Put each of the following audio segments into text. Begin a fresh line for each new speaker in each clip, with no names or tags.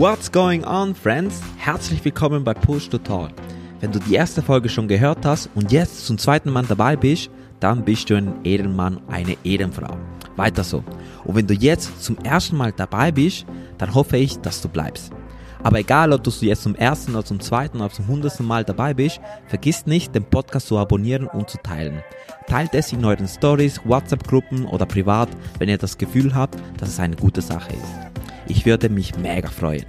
What's going on, friends? Herzlich willkommen bei Push to Talk. Wenn du die erste Folge schon gehört hast und jetzt zum zweiten Mal dabei bist, dann bist du ein Ehrenmann, eine Ehrenfrau. Weiter so. Und wenn du jetzt zum ersten Mal dabei bist, dann hoffe ich, dass du bleibst. Aber egal, ob du jetzt zum ersten oder zum zweiten oder zum hundertsten Mal dabei bist, vergiss nicht, den Podcast zu abonnieren und zu teilen. Teilt es in euren Stories, WhatsApp-Gruppen oder privat, wenn ihr das Gefühl habt, dass es eine gute Sache ist. Ich würde mich mega freuen.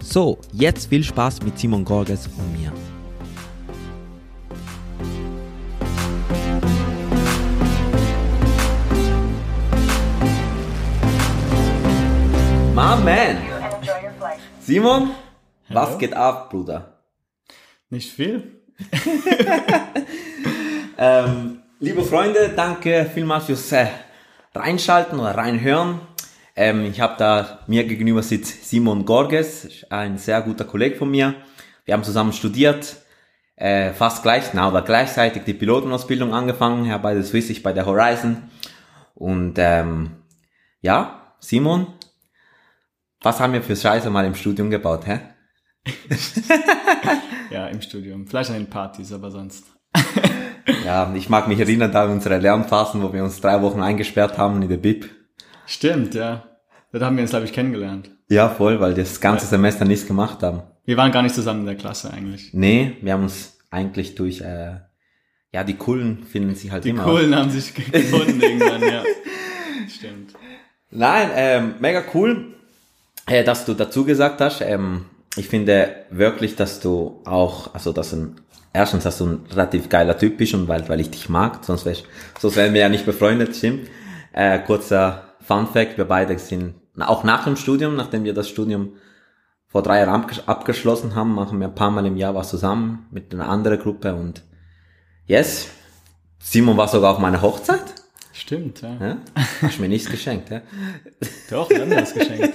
So, jetzt viel Spaß mit Simon Gorges und mir. My man! Simon, was
Hallo.
geht ab, Bruder?
Nicht viel.
Ähm, liebe Freunde, danke vielmals fürs äh, Reinschalten oder Reinhören. Ähm, ich habe da mir gegenüber sitzt Simon Gorges, ein sehr guter Kollege von mir. Wir haben zusammen studiert, äh, fast gleich, na, oder gleichzeitig die Pilotenausbildung angefangen, ja, bei der Swiss, ich bei der Horizon. Und ähm, ja, Simon, was haben wir für Scheiße mal im Studium gebaut, hä?
Ja, im Studium. Vielleicht an den Partys, aber sonst.
Ja, ich mag mich erinnern da an unsere Lernphasen, wo wir uns drei Wochen eingesperrt haben in der Bib.
Stimmt, ja. Da haben wir uns, glaube ich, kennengelernt.
Ja, voll, weil wir das ganze Semester nichts gemacht haben.
Wir waren gar nicht zusammen in der Klasse eigentlich.
Nee, wir haben uns eigentlich durch, äh, ja, die Coolen finden sich halt
Die
immer.
Kohlen haben sich ge- gefunden irgendwann, ja. Stimmt.
Nein, ähm, mega cool, äh, dass du dazu gesagt hast. Ähm, ich finde wirklich, dass du auch, also dass ein, erstens, dass du ein relativ geiler Typ bist und weil, weil ich dich mag, sonst, wär, sonst wären wir ja nicht befreundet, stimmt. Äh, kurzer Fun Fact, wir beide sind auch nach dem Studium, nachdem wir das Studium vor drei Jahren abges- abgeschlossen haben, machen wir ein paar Mal im Jahr was zusammen mit einer anderen Gruppe und yes, Simon war sogar auf meiner Hochzeit.
Stimmt, ja.
Ja? Hast mir nichts geschenkt, ja?
Doch, wir haben dir das geschenkt.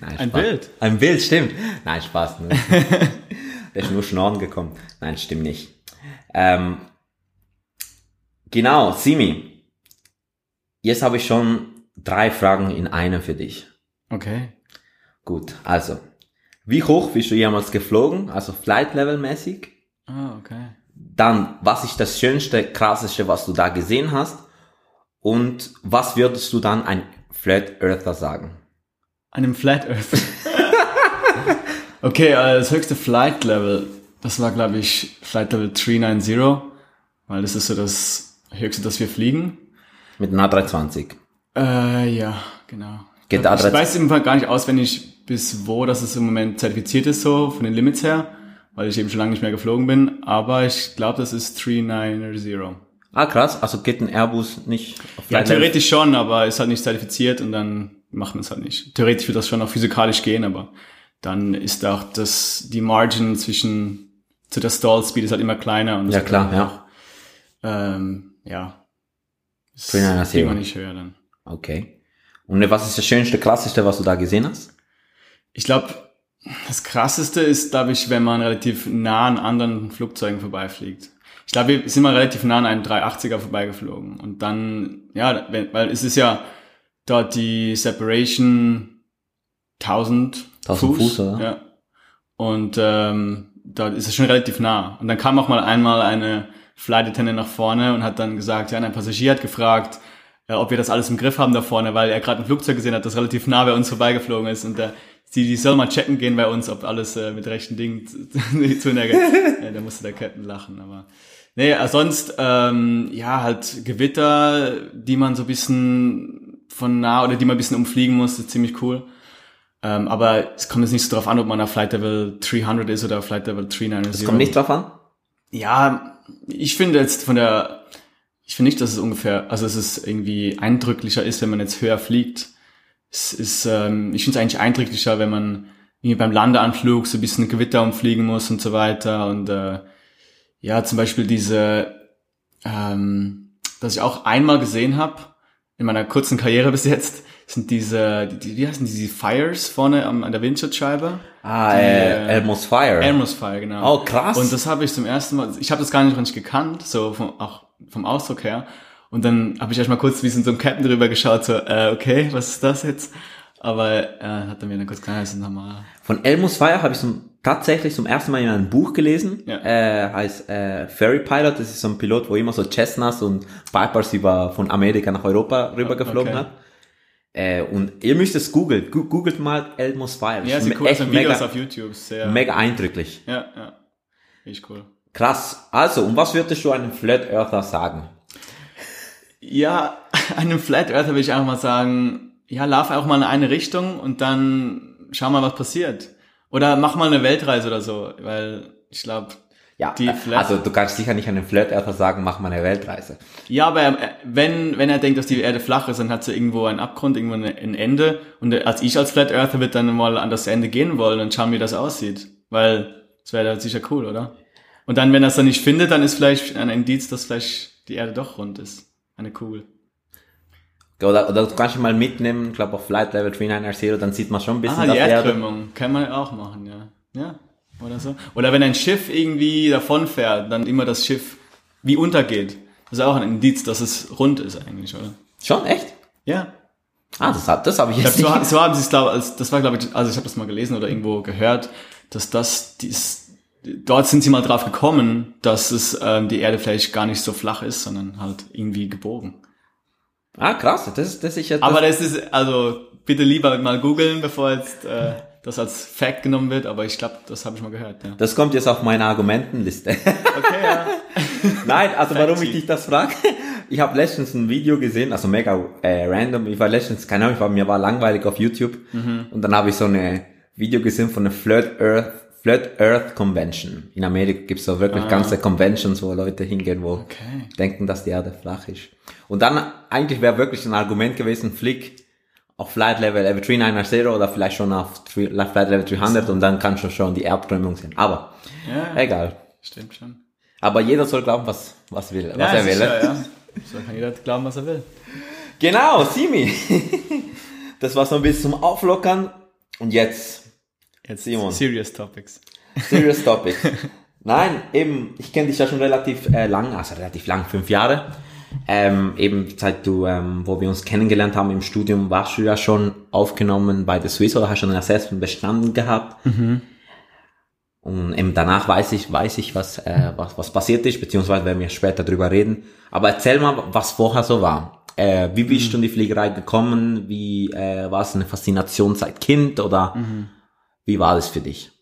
Nein,
Ein
Spaß.
Bild.
Ein Bild, stimmt. Nein, Spaß. Ne? Der ist nur schnorren gekommen. Nein, stimmt nicht. Ähm, genau, Simi. Jetzt habe ich schon drei Fragen in einer für dich.
Okay.
Gut, also. Wie hoch bist du jemals geflogen? Also Flight Level mäßig?
Ah, okay.
Dann, was ist das Schönste, Krasseste, was du da gesehen hast? Und was würdest du dann ein Flat Earther sagen?
Einem Flat Earth. okay, äh, das höchste Flight Level, das war, glaube ich, Flight Level 390, weil das ist so das höchste, das wir fliegen.
Mit einer A320.
Äh, ja, genau.
Geht
ich
A320
weiß im Fall gar nicht auswendig, bis wo das es im Moment zertifiziert ist, so von den Limits her, weil ich eben schon lange nicht mehr geflogen bin, aber ich glaube, das ist 390.
Ah, krass. Also geht ein Airbus nicht auf
Ja, theoretisch schon, aber ist halt nicht zertifiziert und dann macht man es halt nicht. Theoretisch wird das schon auch physikalisch gehen, aber dann ist auch das, die Margin zwischen, zu der Stall Speed ist halt immer kleiner und
Ja, klar, ja.
auch, Ähm, ja. Das
390.
kriegt man nicht höher dann.
Okay. Und was ist das schönste, klassischste, was du da gesehen hast?
Ich glaube, das krasseste ist, glaube ich, wenn man relativ nah an anderen Flugzeugen vorbeifliegt. Ich glaube, wir sind mal relativ nah an einem 380er vorbeigeflogen. Und dann, ja, wenn, weil es ist ja dort die Separation 1000,
1000 Fuß, oder?
Ja. Und ähm, dort ist es schon relativ nah. Und dann kam auch mal einmal eine Flight Attendant nach vorne und hat dann gesagt, ja, ein Passagier hat gefragt, äh, ob wir das alles im Griff haben da vorne, weil er gerade ein Flugzeug gesehen hat, das relativ nah bei uns vorbeigeflogen ist und der die, die soll mal checken gehen bei uns, ob alles äh, mit rechten Dingen zu, zu nagge. ja, da musste der Captain lachen, aber nee, äh, sonst ähm, ja halt Gewitter, die man so ein bisschen von nah oder die man ein bisschen umfliegen muss, ist ziemlich cool. Ähm, aber es kommt jetzt nicht so drauf an, ob man auf Flight Level 300 ist oder auf Flight Level 390.
Das kommt nicht drauf an?
Ja, ich finde jetzt von der, ich finde nicht, dass es ungefähr, also dass es irgendwie eindrücklicher ist, wenn man jetzt höher fliegt. Es ist, ähm, ich finde es eigentlich eindrücklicher, wenn man irgendwie beim Landeanflug so ein bisschen Gewitter umfliegen muss und so weiter. Und äh, ja, zum Beispiel diese, ähm, dass ich auch einmal gesehen habe, in meiner kurzen Karriere bis jetzt, sind diese, die, wie heißen die, diese Fires vorne am, an der Windschutzscheibe?
Ah,
Die,
äh,
äh,
Elmo's Fire.
Elmer's Fire, genau.
Oh, krass.
Und das habe ich zum ersten Mal, ich habe das gar nicht richtig gekannt, so vom, auch vom Ausdruck her. Und dann habe ich erst mal kurz wie so in so einem Captain drüber geschaut, so, äh, okay, was ist das jetzt? Aber äh, hat er mir dann kurz geheißen, normal.
Von Elmus Fire habe ich zum, tatsächlich zum ersten Mal in einem Buch gelesen.
Ja.
Äh, heißt äh, Ferry Pilot. Das ist so ein Pilot, wo immer so Cessnas und Vipers über von Amerika nach Europa rüber geflogen
Okay.
hat. Äh, und ihr müsst es googeln. Googelt mal Elmus Fire.
Ja, cool aus,
echt
Videos
mega,
auf YouTube. Sehr,
mega eindrücklich.
Ja, ja. Richtig cool.
Krass. Also, und was würdest du einem Flat Earther sagen?
Ja, einem Flat Earther will ich einfach mal sagen, ja, lauf auch mal in eine Richtung und dann schau mal, was passiert. Oder mach mal eine Weltreise oder so, weil ich glaube,
Ja, äh, also du kannst sicher nicht einem Flat Earther sagen, mach mal eine Weltreise.
ja, aber er- wenn, wenn er denkt, dass die Erde flach ist, dann hat sie irgendwo einen Abgrund, irgendwo ein Ende. Und als ich als Flat Earther wird dann mal an das Ende gehen wollen und schauen, wie das aussieht. Weil das wäre dann sicher cool, oder? Und dann, wenn er es dann nicht findet, dann ist vielleicht ein Indiz, dass vielleicht die Erde doch rund ist. Eine Kugel.
Oder, oder du kannst ihn mal mitnehmen, ich glaube auf Flight Level 390, dann sieht man schon ein bisschen
Ah, die
Erde.
Erdkrümmung. Kann man auch machen, ja. Ja, oder so. Oder wenn ein Schiff irgendwie davonfährt, dann immer das Schiff wie untergeht. Das ist auch ein Indiz, dass es rund ist eigentlich, oder?
Schon, echt?
Ja.
Ah, das, hab- das habe ich
Ich
jetzt
glaub,
nicht.
so, so haben sie es, glaube das war, glaube ich, also ich habe das mal gelesen oder irgendwo gehört, dass das, dies, dort sind sie mal drauf gekommen, dass es ähm, die Erde vielleicht gar nicht so flach ist, sondern halt irgendwie gebogen.
Ah, krass, das ist, das ist jetzt,
Aber das ist, also bitte lieber mal googeln, bevor jetzt äh, das als Fact genommen wird, aber ich glaube, das habe ich mal gehört, ja.
das kommt jetzt auf meine Argumentenliste.
Okay, ja.
Nein, also warum ich dich das frage, ich habe letztens ein Video gesehen, also mega äh, random, ich war letztens, keine Ahnung, ich war, mir war langweilig auf YouTube
Mhm.
und dann habe ich so eine Video gesehen von der Flat Earth, Flat Earth Convention. In Amerika gibt's so wirklich ganze Conventions, wo Leute hingehen, wo
Ah. Okay.
denken, dass die Erde flach ist. Und dann eigentlich wäre wirklich ein Argument gewesen, flieg auf Flight Level Level 390 oder vielleicht schon auf three- Flight Level 300 und dann kannst du schon die Erdkrümmung sehen. Aber
Ja,
egal.
stimmt schon.
Aber jeder soll glauben, was, was will, was
ja,
er will.
sicher, ja. So kann jeder glauben, was er will.
Genau, Simi. Das war so ein bisschen zum Auflockern. Und jetzt,
Jetzt
Simon.
Serious Topics.
serious topic. Nein, eben, ich kenne dich ja schon relativ äh, lang, also relativ lang, fünf Jahre. Ähm, eben seit du, ähm, wo wir uns kennengelernt haben im Studium, warst du ja schon aufgenommen bei der Swiss oder hast schon ein Assessment bestanden gehabt. Und eben danach weiß ich, weiß ich, was, äh, was, was passiert ist, beziehungsweise werden wir später drüber reden. Aber erzähl mal, was vorher so war. Äh, wie bist du in die Fliegerei gekommen? Wie äh, war es eine Faszination seit Kind oder wie war das für dich?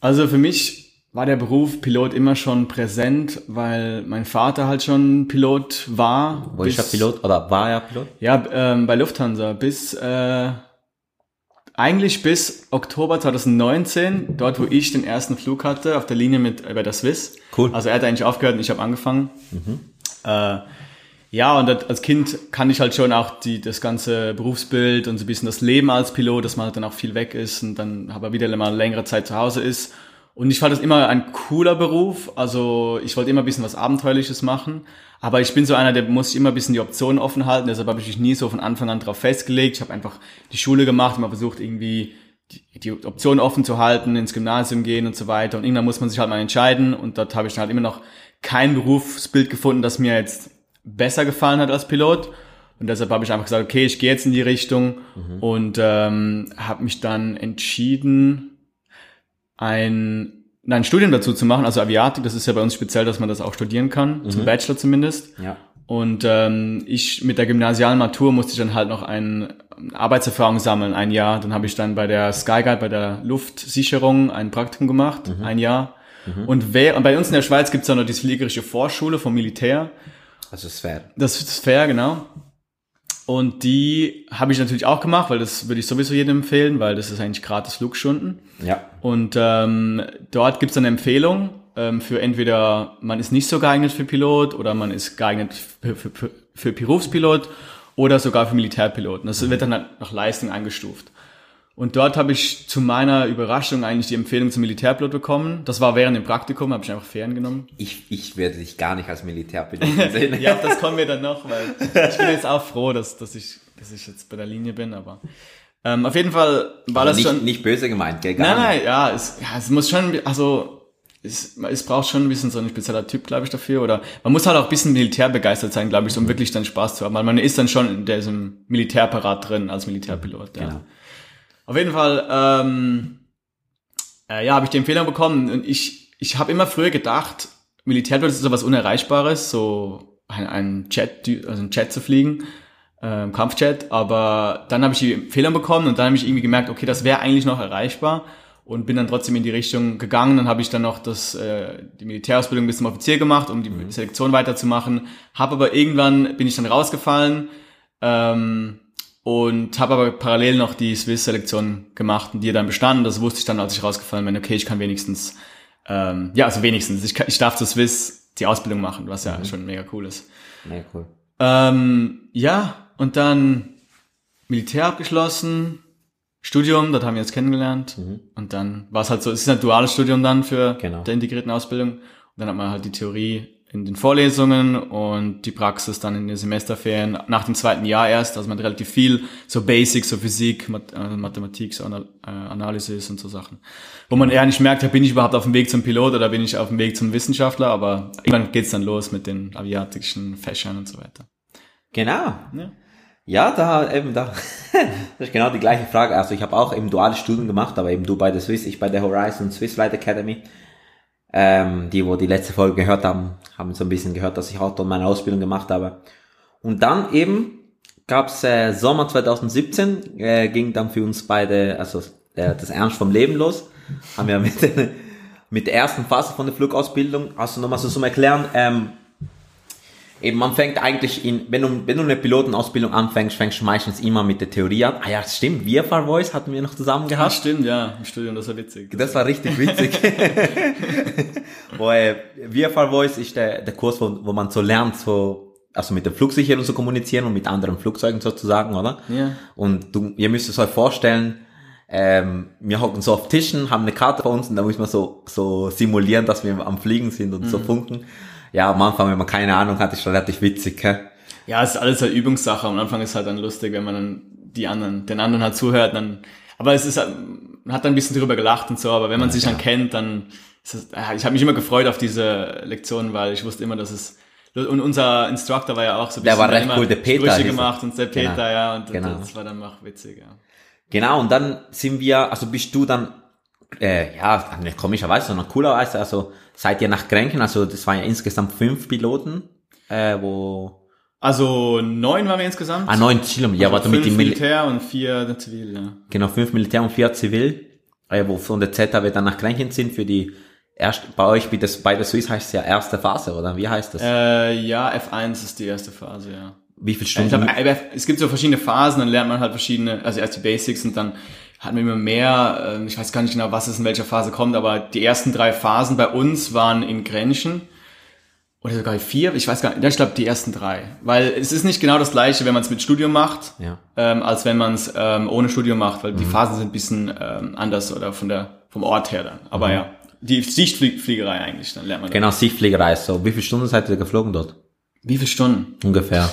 Also für mich war der Beruf Pilot immer schon präsent, weil mein Vater halt schon Pilot war.
Der Pilot oder war er Pilot?
Ja, ähm, bei Lufthansa bis äh, eigentlich bis Oktober 2019, dort wo ich den ersten Flug hatte auf der Linie mit äh, bei der Swiss.
Cool.
Also er hat eigentlich aufgehört und ich habe angefangen. Äh, ja, und als Kind kann ich halt schon auch die, das ganze Berufsbild und so ein bisschen das Leben als Pilot, dass man halt dann auch viel weg ist und dann aber wieder mal längere Zeit zu Hause ist. Und ich fand das immer ein cooler Beruf. Also ich wollte immer ein bisschen was Abenteuerliches machen. Aber ich bin so einer, der muss sich immer ein bisschen die Optionen offen halten. Deshalb habe ich mich nie so von Anfang an drauf festgelegt. Ich habe einfach die Schule gemacht, immer versucht irgendwie die, die Optionen offen zu halten, ins Gymnasium gehen und so weiter. Und irgendwann muss man sich halt mal entscheiden. Und dort habe ich dann halt immer noch kein Berufsbild gefunden, das mir jetzt besser gefallen hat als Pilot. Und deshalb habe ich einfach gesagt, okay, ich gehe jetzt in die Richtung und ähm, habe mich dann entschieden, ein, ein Studium dazu zu machen, also Aviatik, das ist ja bei uns speziell, dass man das auch studieren kann, zum Bachelor zumindest.
Ja.
Und ähm, ich mit der gymnasialen Matur musste ich dann halt noch eine Arbeitserfahrung sammeln, ein Jahr. Dann habe ich dann bei der Skyguide, bei der Luftsicherung ein Praktikum gemacht, ein Jahr. Und, wer, und bei uns in der Schweiz gibt es dann noch die fliegerische Vorschule vom Militär.
Also Sphäre.
Das ist fair, genau. Und die habe ich natürlich auch gemacht, weil das würde ich sowieso jedem empfehlen, weil das ist eigentlich gratis Flugstunden.
Ja.
Und ähm, dort gibt es eine Empfehlung ähm, für entweder man ist nicht so geeignet für Pilot oder man ist geeignet für, für, für, für Berufspilot oder sogar für Militärpiloten. Das wird dann halt nach Leistung eingestuft. Und dort habe ich zu meiner Überraschung eigentlich die Empfehlung zum Militärpilot bekommen. Das war während dem Praktikum, habe ich einfach Ferien genommen.
Ich, ich werde dich gar nicht als Militärpilot sehen.
Ja, das kommen wir dann noch, weil ich bin jetzt auch froh, dass, dass, ich, dass ich jetzt bei der Linie bin, aber ähm, auf jeden Fall war
Also
das
nicht,
schon...
nicht böse gemeint, gell? Gar
Nein,
nicht.
nein, ja es, ja, es muss schon, also es, es braucht schon ein bisschen so ein spezieller Typ, glaube ich, dafür. Oder man muss halt auch ein bisschen militärbegeistert sein, glaube ich, um wirklich dann Spaß zu haben. Weil man ist dann schon in diesem Militärparat drin als Militärpilot. Ja. Genau. Auf jeden Fall, ähm, äh, ja, habe ich die Empfehlung bekommen. Und ich, ich habe immer früher gedacht, Militärpilot ist so was Unerreichbares, so ein, ein Jet, also ein Jet zu fliegen ähm, Kampfjet, aber dann habe ich die Empfehlung bekommen und dann habe ich irgendwie gemerkt, okay, das wäre eigentlich noch erreichbar und bin dann trotzdem in die Richtung gegangen. Dann habe ich dann noch das, äh, die Militärausbildung bis zum Offizier gemacht, um die mhm. Selektion weiterzumachen. Habe aber irgendwann bin ich dann rausgefallen ähm, und habe aber parallel noch die Swiss-Selektion gemacht und die dann bestanden. Das wusste ich dann, als ich rausgefallen bin. Okay, ich kann wenigstens, ähm, ja, also wenigstens, ich, kann, ich darf zur Swiss die Ausbildung machen, was ja mhm. schon mega cool ist. Mega cool. Ähm, ja, und dann Militär abgeschlossen, Studium, das haben wir jetzt kennengelernt. Mhm. Und dann war es halt so, es ist ein duales Studium dann für genau. der integrierten Ausbildung. Und dann hat man halt die Theorie in den Vorlesungen und die Praxis dann in den Semesterferien nach dem zweiten Jahr erst. Also man hat relativ viel so Basics, so Physik, äh, Mathematik, so Anal äh, Analysis und so Sachen. Wo man eher nicht merkt, bin ich überhaupt auf dem Weg zum Pilot oder bin ich auf dem Weg zum Wissenschaftler, aber irgendwann geht's dann los mit den aviatischen Fächern und so weiter.
Genau. Ja. Ja, da eben da. das ist genau die gleiche Frage. Also ich habe auch eben duale Studien gemacht, aber eben du bei der Swiss, ich bei der Horizon Swiss Flight Academy. Ähm, die, wo die letzte Folge gehört haben, haben so ein bisschen gehört, dass ich auch dort meine Ausbildung gemacht habe. Und dann eben gab's äh, Sommer 2017, äh, ging dann für uns beide, also äh, das Ernst vom Leben los. Haben wir mit, mit der ersten Phase von der Flugausbildung, also nochmal so zum Erklären, ähm, eben man fängt eigentlich in, wenn du, wenn du eine Pilotenausbildung anfängst, fängst du meistens immer mit der Theorie an. Ah ja, stimmt, VFR Voice hatten wir noch zusammen gehabt.
Ja, stimmt, ja, im Studium, das war witzig.
Das, das war richtig witzig. wo, äh, VFR Voice ist der, der Kurs, wo, wo man so lernt, so, also mit der Flugsicherung zu kommunizieren und mit anderen Flugzeugen sozusagen, oder? Ja. Und du, ihr müsst es euch vorstellen, ähm, wir hocken so auf Tischen, haben eine Karte bei uns und da muss man so, so simulieren, dass wir am Fliegen sind und mhm. so funken ja, am Anfang, wenn man keine Ahnung hat, ist relativ witzig, hä?
Ja, es ist alles halt Übungssache. Am Anfang ist halt dann lustig, wenn man dann die anderen, den anderen halt zuhört, dann, aber es ist, man hat dann ein bisschen drüber gelacht und so, aber wenn man ja, sich dann kennt, dann, ist es, ich habe mich immer gefreut auf diese Lektionen, weil ich wusste immer, dass es, und unser Instructor war ja auch so
ein bisschen, der war recht cool, der Peter.
Sprüche gemacht und der Peter, genau. ja, und
genau.
das war dann auch witzig, ja.
Genau, und dann sind wir, also bist du dann, äh, ja, nicht komischerweise, sondern coolerweise, also seid ihr nach Grenken, also das waren ja insgesamt fünf Piloten, äh, wo...
Also neun waren wir insgesamt.
Ah, neun, Entschuldigung, ja,
also mit dem Militär und vier Zivil, ja.
Genau, fünf Militär und vier Zivil, äh, wo von der ZHW dann nach Grenchen sind für die erste, bei euch, wie das, bei der Swiss heißt es ja erste Phase, oder wie heißt das?
Äh, ja, F1 ist die erste Phase, ja.
Wie viele Stunden?
Glaub, es gibt so verschiedene Phasen, dann lernt man halt verschiedene, also erst die Basics und dann hatten wir immer mehr, ähm, ich weiß gar nicht genau, was es in welcher Phase kommt, aber die ersten drei Phasen bei uns waren in Grenchen. Oder sogar vier, ich weiß gar nicht, ich glaube die ersten drei. Weil es ist nicht genau das gleiche, wenn man es mit Studium macht, ja. ähm, als wenn man es ähm, ohne Studium macht, weil mhm. die Phasen sind ein bisschen ähm, anders oder von der, vom Ort her dann. Aber mhm. ja, die Sichtfliegerei eigentlich, dann lernt man
Genau, Sichtfliegerei, so. Wie viele Stunden seid ihr geflogen dort?
Wie viele Stunden?
Ungefähr.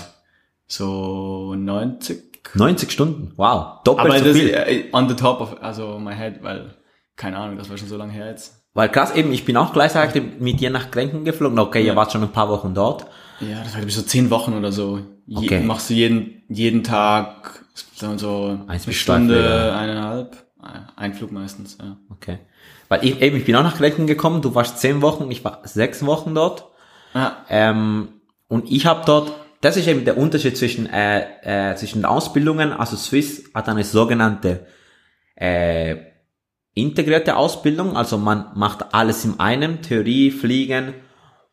So 90
90 Stunden, wow, doppelt
Aber
so
das
viel.
Äh, on the top of, also my head, weil, keine Ahnung, das war schon so lange her jetzt.
Weil krass, eben, ich bin auch gleichzeitig mit dir nach Grenken geflogen. Okay, ja. ihr wart schon ein paar Wochen dort.
Ja, das war glaube ich so zehn Wochen oder so. Je, okay. Machst du jeden, jeden Tag, sagen wir so, Eins eine Stunde, Streifen, eineinhalb. Ein Flug meistens, ja.
Okay. Weil ich, eben, ich bin auch nach Grenken gekommen, du warst zehn Wochen, ich war sechs Wochen dort. Ja. Ähm, und ich habe dort das ist eben der Unterschied zwischen, äh, äh, zwischen Ausbildungen. Also Swiss hat eine sogenannte äh, integrierte Ausbildung. Also man macht alles in einem, Theorie, Fliegen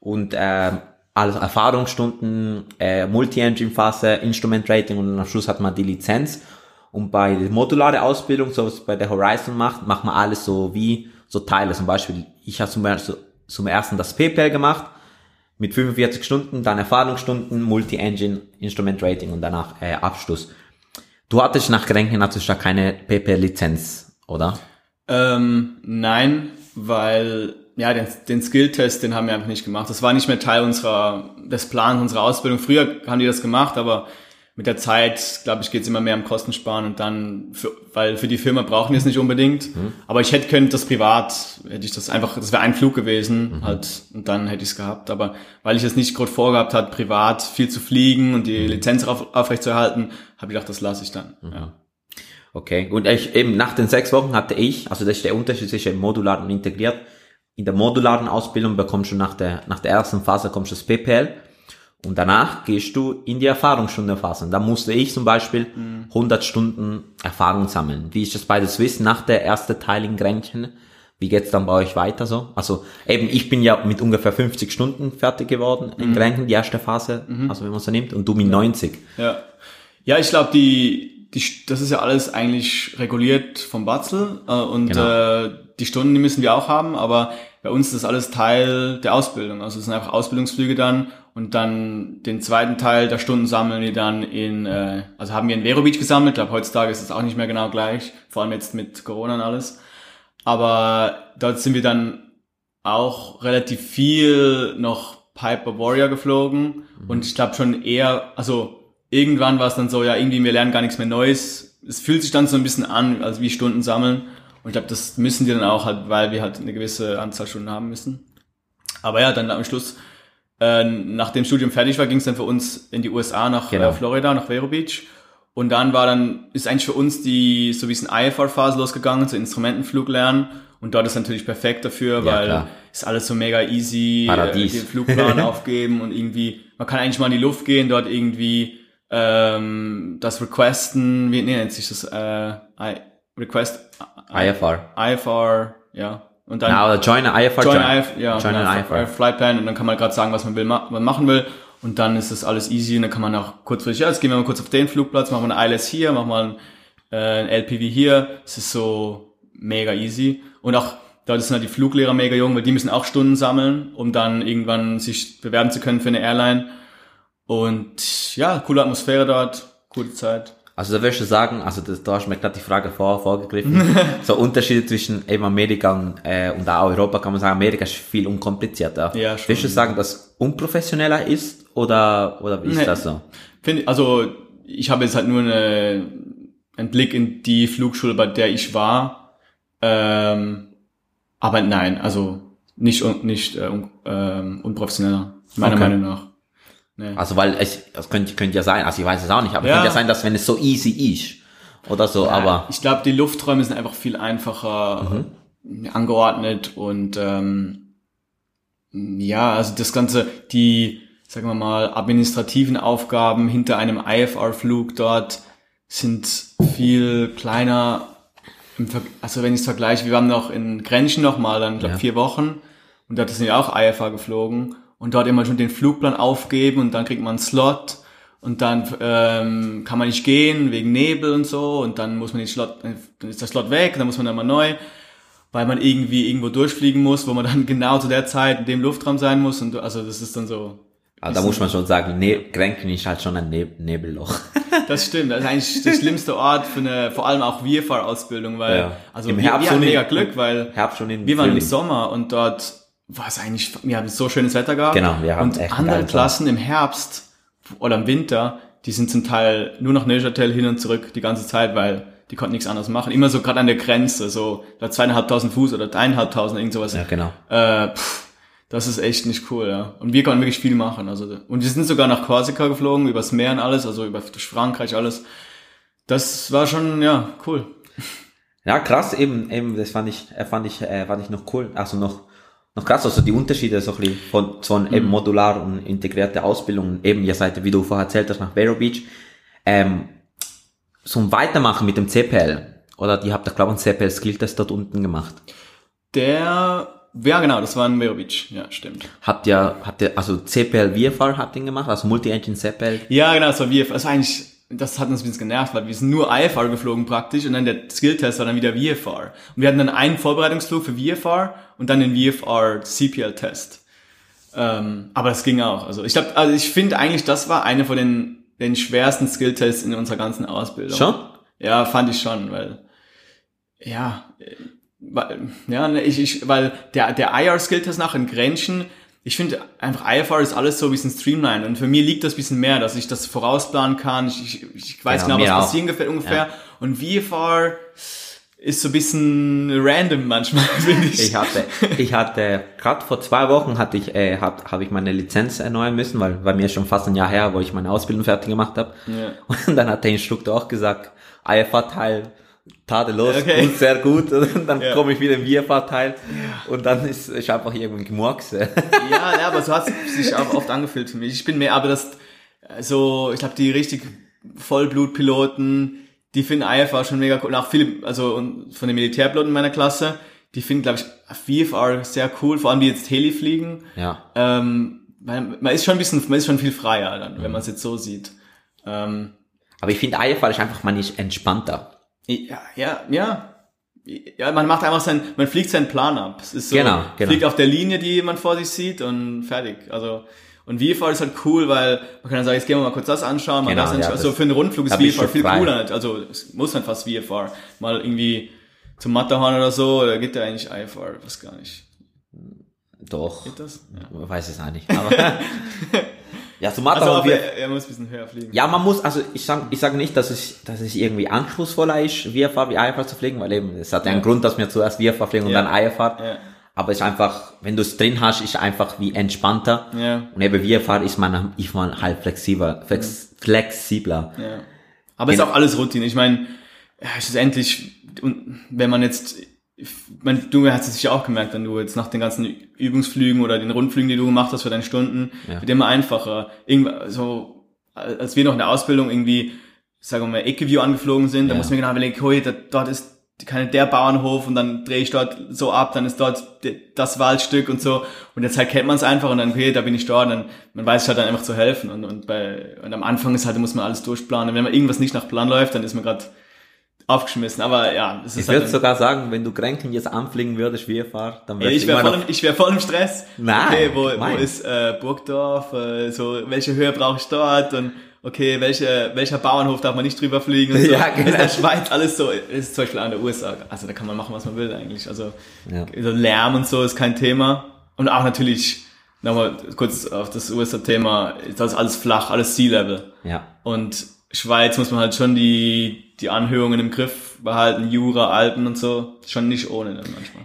und äh, alles Erfahrungsstunden, äh, Multi-Engine-Phase, Instrument-Rating und am Schluss hat man die Lizenz. Und bei der modulare Ausbildung, so was bei der Horizon macht, macht man alles so wie so Teile. Zum Beispiel, ich habe zum, zum ersten das PPL gemacht mit 45 Stunden, dann Erfahrungsstunden, Multi-Engine, Instrument Rating und danach äh, Abschluss. Du hattest nach Gedenken hattest du keine PP-Lizenz, oder?
Ähm, nein, weil ja den, den Skill-Test, den haben wir einfach nicht gemacht. Das war nicht mehr Teil unserer des Plans unserer Ausbildung. Früher haben die das gemacht, aber mit der Zeit, glaube ich, geht's immer mehr um Kostensparen und dann, für, weil für die Firma brauchen wir es nicht unbedingt. Mhm. Aber ich hätte könnte das privat, hätte ich das einfach, das wäre ein Flug gewesen, mhm. halt, und dann hätte ich es gehabt. Aber weil ich es nicht gerade vorgehabt hat, privat viel zu fliegen und die mhm. Lizenz auf, aufrechtzuerhalten, habe ich gedacht, das lasse ich dann. Mhm. Ja.
Okay, und ich, eben nach den sechs Wochen hatte ich, also das ist der Unterschied zwischen modular und integriert. In der modularen Ausbildung bekommst du nach der, nach der ersten Phase kommst du das PPL und danach gehst du in die Erfahrungsstundenphase. Da musste ich zum Beispiel mhm. 100 Stunden Erfahrung sammeln. Wie ist das bei der Swiss nach der ersten Teil in Grenchen? Wie geht's dann bei euch weiter so? Also eben, ich bin ja mit ungefähr 50 Stunden fertig geworden in mhm. Grenchen, die erste Phase, mhm. also wenn man so nimmt, und du mit ja. 90.
Ja, ja ich glaube, die, die, das ist ja alles eigentlich reguliert vom Batzel äh, und genau. äh, die Stunden, die müssen wir auch haben, aber bei uns ist das alles Teil der Ausbildung. Also es sind einfach Ausbildungsflüge dann und dann den zweiten Teil der Stunden sammeln wir dann in, äh, also haben wir in Vero Beach gesammelt. Ich glaube, heutzutage ist es auch nicht mehr genau gleich, vor allem jetzt mit Corona und alles. Aber dort sind wir dann auch relativ viel noch Piper Warrior geflogen mhm. und ich glaube schon eher, also irgendwann war es dann so, ja, irgendwie wir lernen gar nichts mehr Neues. Es fühlt sich dann so ein bisschen an, als wie Stunden sammeln. Und ich glaube, das müssen die dann auch halt, weil wir halt eine gewisse Anzahl Stunden haben müssen. Aber ja, dann am Schluss äh, nach dem Studium fertig war, ging es dann für uns in die USA nach genau. äh, Florida, nach Vero Beach. Und dann war dann, ist eigentlich für uns die, so wie es in IFR-Phase losgegangen, so Instrumentenflug lernen. Und dort ist natürlich perfekt dafür, ja, weil klar. ist alles so mega easy,
Paradies.
Äh, den Flugplan aufgeben und irgendwie, man kann eigentlich mal in die Luft gehen, dort irgendwie ähm, das Requesten, wie nennt sich das? Äh, I, Request
IFR.
IFR, ja,
und dann. Ja, oder join an IFR.
Join, join, IFR, ja, join an IFR. Flightplan und dann kann man gerade sagen, was man will, man machen will. Und dann ist das alles easy und dann kann man auch kurzfristig, ja, jetzt gehen wir mal kurz auf den Flugplatz, machen wir ein ILS hier, machen wir ein, äh, ein LPV hier. Es ist so mega easy. Und auch, dort sind halt die Fluglehrer mega jung, weil die müssen auch Stunden sammeln, um dann irgendwann sich bewerben zu können für eine Airline. Und ja, coole Atmosphäre dort, coole Zeit.
Also da würdest du sagen, also das, da hast du mir gerade die Frage vor, vorgegriffen, so Unterschiede zwischen eben Amerika und, äh, und auch Europa kann man sagen, Amerika ist viel unkomplizierter. Ja, schon. Würdest du sagen, dass unprofessioneller ist oder, oder wie ist nee. das so?
Find, also ich habe jetzt halt nur eine, einen Blick in die Flugschule, bei der ich war. Ähm, aber nein, also nicht, nicht äh, ähm, unprofessioneller, meiner okay. Meinung nach.
Nee. Also weil es, das könnte, könnte ja sein, also ich weiß es auch nicht, aber ja. könnte ja sein, dass wenn es so easy ist oder so, ja, aber.
Ich glaube, die Lufträume sind einfach viel einfacher mhm. angeordnet und ähm, ja, also das Ganze, die, sagen wir mal, administrativen Aufgaben hinter einem IFR-Flug dort sind viel kleiner. Also wenn ich es vergleiche, wir waren noch in Grenchen noch mal, dann glaube ja. vier Wochen und da sind wir auch IFR geflogen und dort immer schon den Flugplan aufgeben und dann kriegt man einen Slot und dann ähm, kann man nicht gehen wegen Nebel und so und dann muss man den Slot, dann ist der Slot weg, dann muss man dann mal neu, weil man irgendwie irgendwo durchfliegen muss, wo man dann genau zu der Zeit in dem Luftraum sein muss und also das ist dann so.
Aber da muss man schon sagen, ne Grenken ist halt schon ein ne Nebelloch.
das stimmt, das ist eigentlich der schlimmste Ort für eine, vor allem auch Wir-Fahr-Ausbildung, weil, ja. also
Im
wir,
Herbst
wir hatten mega Glück, weil
Herbst schon
wir waren im Sommer und dort war es eigentlich, wir haben so schönes Wetter gehabt.
Genau, wir haben
Und echt andere Klassen im Herbst oder im Winter, die sind zum Teil nur nach Neuchâtel hin und zurück die ganze Zeit, weil die konnten nichts anderes machen. Immer so gerade an der Grenze, so da zweieinhalbtausend Fuß oder eineinhalbtausend, irgend sowas.
Ja, genau.
Äh, pff, das ist echt nicht cool, ja. Und wir konnten wirklich viel machen. Also und wir sind sogar nach Korsika geflogen, übers Meer und alles, also über durch Frankreich alles. Das war schon ja cool.
Ja, krass, eben, eben, das fand ich, äh, fand ich, äh, fand ich noch cool. Also noch noch krass, also die Unterschiede so ein bisschen von, von mhm. eben modular und integrierte Ausbildung, eben ihr seid, wie du vorher erzählt hast, nach Vero Beach, ähm, zum Weitermachen mit dem CPL, oder die habt ihr, glaube ich, einen CPL Skill Test dort unten gemacht.
Der, ja genau, das war ein Vero Beach, ja, stimmt.
Habt ihr, habt ihr, also CPL VFR habt ihr gemacht, also Multi-Engine CPL?
Ja, genau, das war VFR, das war eigentlich, das hat uns ein bisschen genervt, weil wir sind nur IFR geflogen praktisch und dann der Skill-Test war dann wieder VFR. Und wir hatten dann einen Vorbereitungsflug für VFR und dann den VFR CPL-Test. Ähm, aber das ging auch. Also ich glaube, also ich finde eigentlich, das war eine von den, den schwersten Skill-Tests in unserer ganzen Ausbildung.
Schon?
Ja, fand ich schon, weil ja, weil, ja, ne, ich, ich, weil der der IR Skill Test nach in Grenchen, ich finde einfach IFR ist alles so ein bisschen streamlined und für mich liegt das ein bisschen mehr, dass ich das vorausplanen kann. Ich, ich, ich weiß
Genau,
genau, was passieren ungefähr. ungefähr. Und VFR ist so ein bisschen random manchmal, finde ich.
Ich hatte, ich hatte, gerade vor zwei Wochen hatte ich, äh, habe hab ich meine Lizenz erneuern müssen, weil bei mir ist schon fast ein Jahr her, wo ich meine Ausbildung fertig gemacht habe.
Ja.
Und dann hat der Instruktor auch gesagt, IFA-Teil, tadellos,
Okay.
gut, sehr gut. Und dann
Ja.
komme ich wieder im VFA-Teil und dann ist, ist einfach irgendwie Gemurks.
ja, ja, aber so hat es sich auch oft angefühlt für mich. Ich bin mehr, aber das so, ich glaube, die richtig Vollblutpiloten, die finden IFR schon mega cool. Und auch viele, also und von den Militärpiloten in meiner Klasse, die finden, glaube ich, VFR sehr cool, vor allem die jetzt Heli fliegen.
ja.
Ähm, weil man ist schon ein bisschen, man ist schon viel freier dann, wenn man es jetzt so sieht. Ähm,
Aber ich finde IFA ist einfach, man ist entspannter.
Ja, ja, ja. Ja, man macht einfach sein, man fliegt seinen Plan ab. Es ist so,
Genau, genau.
fliegt auf der Linie, die man vor sich sieht und fertig. Also, und VFR ist halt cool, weil man kann dann sagen, jetzt gehen wir mal kurz das anschauen, mal
Genau,
das anschauen.
ja,
also für einen Rundflug ist VFR viel
frei.
cooler. Also, es muss man fast VFR. Mal irgendwie zum Matterhorn oder so, da geht ja eigentlich IFR, ich weiß gar nicht.
Doch.
Geht das? Ja.
Weiß es auch nicht. Aber ja, zum
Also, aber
wir,
er, muss ein bisschen höher fliegen.
Ja, man muss, also ich sag, ich sag nicht, dass es, dass es irgendwie anspruchsvoller ist, VFA wie IFA zu fliegen, weil eben, es hat ja einen. Grund, dass wir zuerst VFA fliegen und
Ja.
dann IFA.
Ja.
Aber es ist einfach, wenn du es drin hast, ist einfach wie entspannter.
Ja.
Und eben VFA ist man, ist man halt flexibler, flex, flexibler.
Ja. Aber es ist auch alles Routine. Ich meine, ja, schlussendlich, und wenn man jetzt, ich mein, du hast es sicher auch gemerkt, wenn du jetzt nach den ganzen Übungsflügen oder den Rundflügen, die du gemacht hast für deine Stunden,
Ja.
wird immer einfacher. Irgendwann, so, als wir noch in der Ausbildung irgendwie, sagen wir mal, Ecke-View angeflogen sind, da
Ja.
muss man genau überlegen, hey, da, dort ist keine der Bauernhof und dann drehe ich dort so ab, dann ist dort das Waldstück und so und jetzt halt kennt man es einfach und dann, okay, da bin ich dort und dann, man weiß halt dann einfach zu helfen und, und bei, und am Anfang ist halt, da muss man alles durchplanen und wenn man irgendwas nicht nach Plan läuft, dann ist man gerade aufgeschmissen, aber ja,
Ich
ist
würde
halt
sogar sagen, wenn du Grenken jetzt anfliegen würdest, VFA, dann
ja,
wärst
ich wäre
immer
voll, im- ich wär voll im Stress.
Nein,
Okay, wo, wo ist äh, Burgdorf? Äh, so, welche Höhe brauche ich dort? Und okay, welche, welcher Bauernhof darf man nicht drüber fliegen? Und so.
Ja, genau.
In der Schweiz alles so. Ist zum Beispiel an der USA. Also da kann man machen, was man will eigentlich. Also
Ja.
so Lärm und so ist kein Thema. Und auch natürlich, nochmal kurz auf das USA-Thema, das ist alles flach, alles Sea-Level.
ja.
Und Schweiz muss man halt schon die, die Anhöhungen im Griff behalten, Jura, Alpen und so. Schon nicht ohne dann manchmal.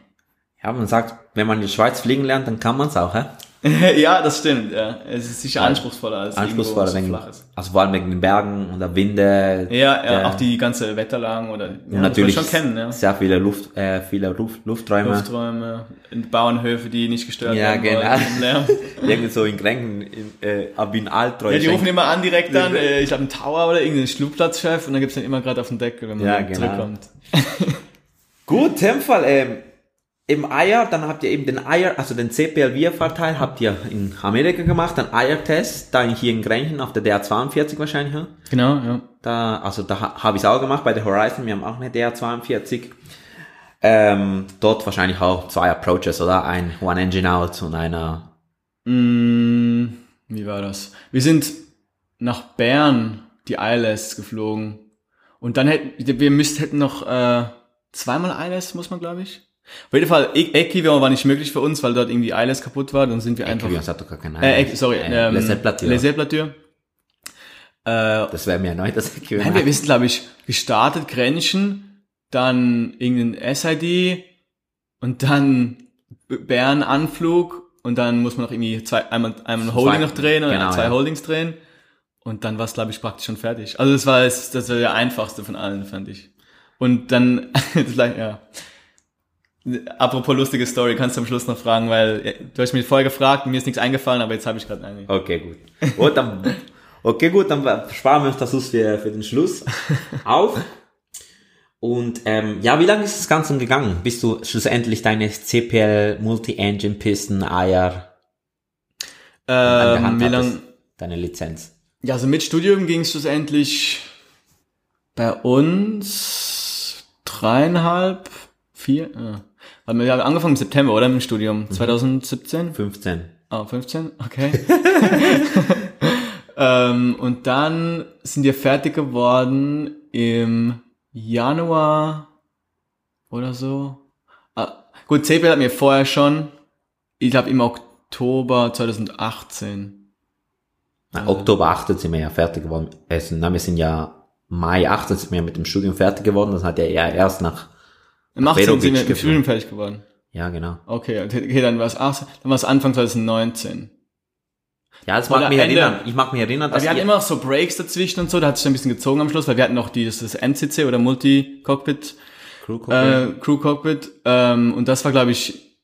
Ja, man sagt, wenn man in die Schweiz fliegen lernt, dann kann man es auch, hä?
ja, das stimmt, ja. Es ist sicher anspruchsvoller als
Anspruchsvoller,
irgendwo, es so flach ist.
also vor allem wegen den Bergen und der Winde.
Ja, ja,
der,
auch die ganze Wetterlagen oder ja,
natürlich
schon kennen, ja.
sehr viele Luft, äh, viele Luft, Lufträume.
Lufträume, Bauernhöfe, die nicht gestört
Ja,
werden
genau.
vom Lärm.
Irgendwie so in Grenken, in, äh, Abin Altreu.
Ja, die rufen immer an direkt dann, äh, ich glaube, einen Tower oder irgendeinen Flugplatzchef und dann gibt's dann immer gerade auf den Deckel, wenn man
Ja, genau.
zurückkommt.
Gut, Tempfall, ähm, im Eier, dann habt ihr eben den Eier, also den CPL-VFA-Teil habt ihr in Amerika gemacht, dann Eier-Test, da hier in Grenchen auf der DR42 wahrscheinlich, ja?
Genau, ja.
Da, also da ha- habe ich es auch gemacht bei der Horizon, wir haben auch eine DR42. Ähm, dort wahrscheinlich auch zwei Approaches, oder? Ein One Engine Out und einer,
Mm, wie war das? Wir sind nach Bern die ILS geflogen. Und dann hätten wir müsst, hätten noch äh, zweimal ILS, muss man, glaube ich. Auf jeden Fall, E- Equi war nicht möglich für uns, weil dort irgendwie ILS kaputt war. Dann sind wir einfach.
Equivalence hat doch gar keine
Äh, Equi- sorry,
äh,
ähm,
Les Plature.
Les. Äh,
Das wäre mir erneut das
Nein, wir, sind, glaube ich, gestartet, Grenchen, dann irgendein SID und dann B- Bern Anflug und dann muss man noch irgendwie zwei, einmal, einmal ein Holding noch drehen oder
genau,
zwei
ja.
Holdings drehen und dann war es, glaube ich, praktisch schon fertig. Also das war es, das war der einfachste von allen, fand ich. Und dann, das, ja. Apropos lustige Story, kannst du am Schluss noch fragen, weil äh, du hast mich vorher gefragt, mir ist nichts eingefallen, aber jetzt habe ich gerade eine.
Okay, gut. Gut, dann, okay, gut, dann sparen wir uns das für, für den Schluss auf. Und ähm, ja, wie lange ist das Ganze gegangen, bis du schlussendlich deine CPL Multi-Engine Pisten Eier
Ähm, wie lang,
Deine Lizenz.
Ja, also mit Studium ging es schlussendlich bei uns dreieinhalb, vier, ja. Weil wir haben angefangen im September, oder? Mit dem Studium. 2017?
15.
Ah, 15? Okay. ähm, und dann sind wir fertig geworden im Januar oder so. Ah, gut, CPL hat mir vorher schon, ich glaube im Oktober 2018.
Na, Oktober 18 sind wir ja fertig geworden. Also, na, wir sind ja Mai 18 sind wir mit dem Studium fertig geworden. Das hat ja eher erst nach
Im 18 sind wir
geflogen.
Studium fertig geworden.
Ja, genau.
Okay, okay, dann war es dann war es Anfang 2019.
Ja, das
Oder
mag mich
Ende.
erinnern. Ich mag mich erinnern, dass
wir hatten immer so Breaks dazwischen und so, da hat sich ein bisschen gezogen am Schluss, weil wir hatten noch dieses das MCC oder Multi-Cockpit,
Crew Cockpit.
äh, Crew Cockpit, ähm, und das war, glaube ich,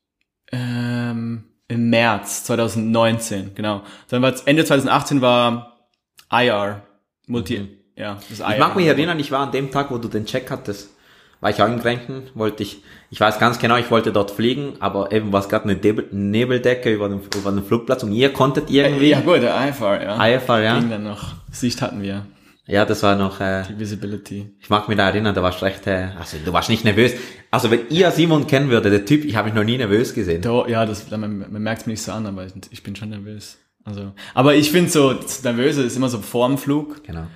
ähm, im März 2019, genau. Dann war Ende 2018 war IR, Multi, ja, das IR.
Mhm. ich mag mich erinnern, ich war an dem Tag, wo du den Check hattest, war ich auch in Grenchen, wollte ich, ich weiß ganz genau, ich wollte dort fliegen, aber eben war es gerade eine Nebel, Nebeldecke über den, über den Flugplatz und ihr konntet irgendwie,
Ja gut, der IFR, ja.
IFR, ja.
Ging dann noch. Sicht hatten wir,
ja, das war noch, äh,
die Visibility.
ich mag mich da erinnern, da warst du recht, äh, also du warst nicht nervös, also wenn ihr Simon kennen würdet, der Typ, ich habe mich noch nie nervös gesehen.
Da, ja, das, man, man merkt es mir nicht so an, aber ich, ich bin schon nervös. Also, aber ich finde so, das Nervöse ist immer so vor dem Flug
Genau.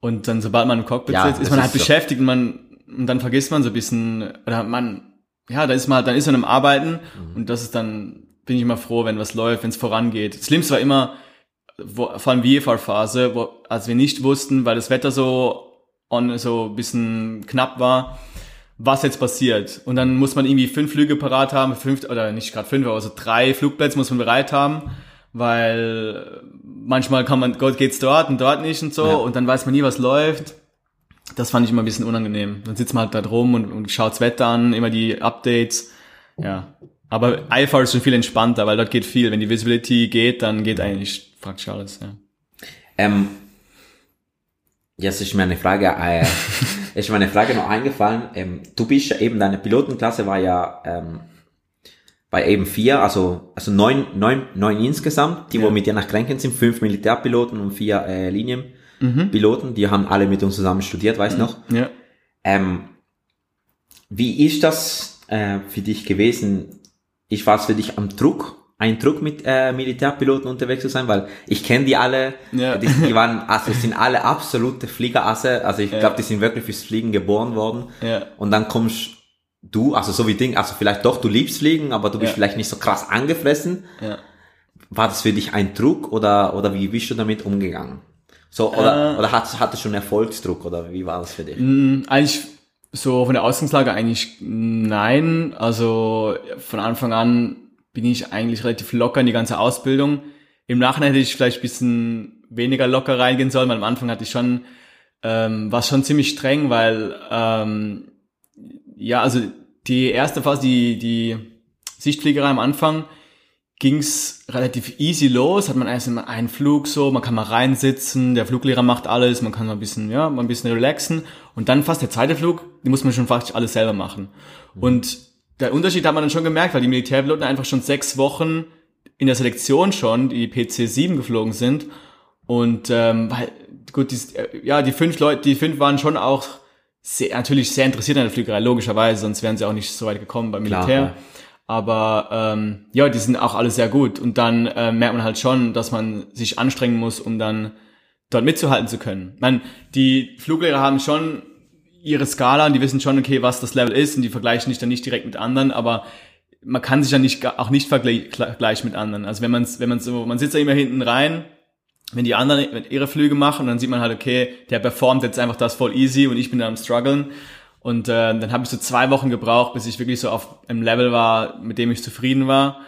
und dann sobald man im Cockpit
Ja,
sitzt, ist man halt
so.
beschäftigt und man, und dann vergisst man so ein bisschen, oder man, ja, da ist man, dann ist man am Arbeiten
Mhm.
und das ist dann, bin ich immer froh, wenn was läuft, wenn es vorangeht. Das Schlimmste war immer, wo, vor allem VFR-Phase, wo, als wir nicht wussten, weil das Wetter so, on, so ein bisschen knapp war, was jetzt passiert. Und dann muss man irgendwie fünf Flüge parat haben, fünf, oder nicht gerade fünf, aber so drei Flugplätze muss man bereit haben, weil manchmal kann man, Gott geht's dort und dort nicht und so,
Ja.
und dann weiß man nie, was läuft. Das fand ich immer ein bisschen unangenehm. Dann sitzt man halt da drum und, und schaut's Wetter an, immer die Updates. Ja. Aber IFR ist schon viel entspannter, weil dort geht viel. Wenn die Visibility geht, dann geht eigentlich praktisch alles, ja.
Ähm, jetzt ist mir eine Frage, äh, ist mir eine Frage noch eingefallen. Ähm, du bist ja eben, deine Pilotenklasse war ja ähm, bei eben vier, also also neun, neun, neun insgesamt, die wo
Ja.
mit dir nach Grenken sind, fünf Militärpiloten und vier äh, Linienpiloten, die haben alle mit uns zusammen studiert, weißt du noch?
Ja.
Ähm, wie ist das äh, für dich gewesen? Ich war es für dich am Druck, ein Druck mit äh, Militärpiloten unterwegs zu sein, weil ich kenne die alle,
Ja.
die, die waren, also sind alle absolute Fliegerasse, also ich
Ja.
glaube, die sind wirklich fürs Fliegen geboren worden.
Ja.
Und dann kommst du, also so wie Ding, also vielleicht doch, du liebst Fliegen, aber du bist
Ja.
vielleicht nicht so krass angefressen.
Ja.
War das für dich ein Druck oder, oder wie bist du damit umgegangen? So, oder,
Äh.
oder hattest, hattest du schon Erfolgsdruck oder wie war das für dich?
Mm, Eigentlich so von der Ausgangslage eigentlich nein. Also von Anfang an bin ich eigentlich relativ locker in die ganze Ausbildung. Im Nachhinein hätte ich vielleicht ein bisschen weniger locker reingehen sollen, weil am Anfang hatte ich schon, ähm, war es schon ziemlich streng, weil ähm, ja, also die erste Phase, die, die Sichtfliegerei am Anfang, ging's relativ easy los, hat man erst immer einen Flug so, man kann mal reinsitzen, der Fluglehrer macht alles, man kann mal ein bisschen, ja, mal ein bisschen relaxen und dann fast der zweite Flug, den muss man schon fast alles selber machen. Und der Unterschied hat man dann schon gemerkt, weil die Militärpiloten einfach schon sechs Wochen in der Selektion schon, die PC-7 geflogen sind und ähm, weil, gut, die, ja, die fünf Leute, die fünf waren schon auch sehr, natürlich sehr interessiert an der Fliegerei, logischerweise, sonst wären sie auch nicht so weit gekommen beim
Klar,
Militär.
ja.
Aber ähm, ja, die sind auch alle sehr gut. Und dann äh, merkt man halt schon, dass man sich anstrengen muss, um dann dort mitzuhalten zu können. Meine, die Fluglehrer haben schon ihre Skala und die wissen schon, okay, was das Level ist und die vergleichen dich dann nicht direkt mit anderen, aber man kann sich ja nicht auch nicht vergleichen mit anderen. Also wenn man wenn man so, man sitzt ja immer hinten rein, wenn die anderen ihre Flüge machen, dann sieht man halt, okay, der performt jetzt einfach das voll easy und ich bin da am struggeln. Und äh, dann habe ich so zwei Wochen gebraucht, bis ich wirklich so auf einem Level war, mit dem ich zufrieden war.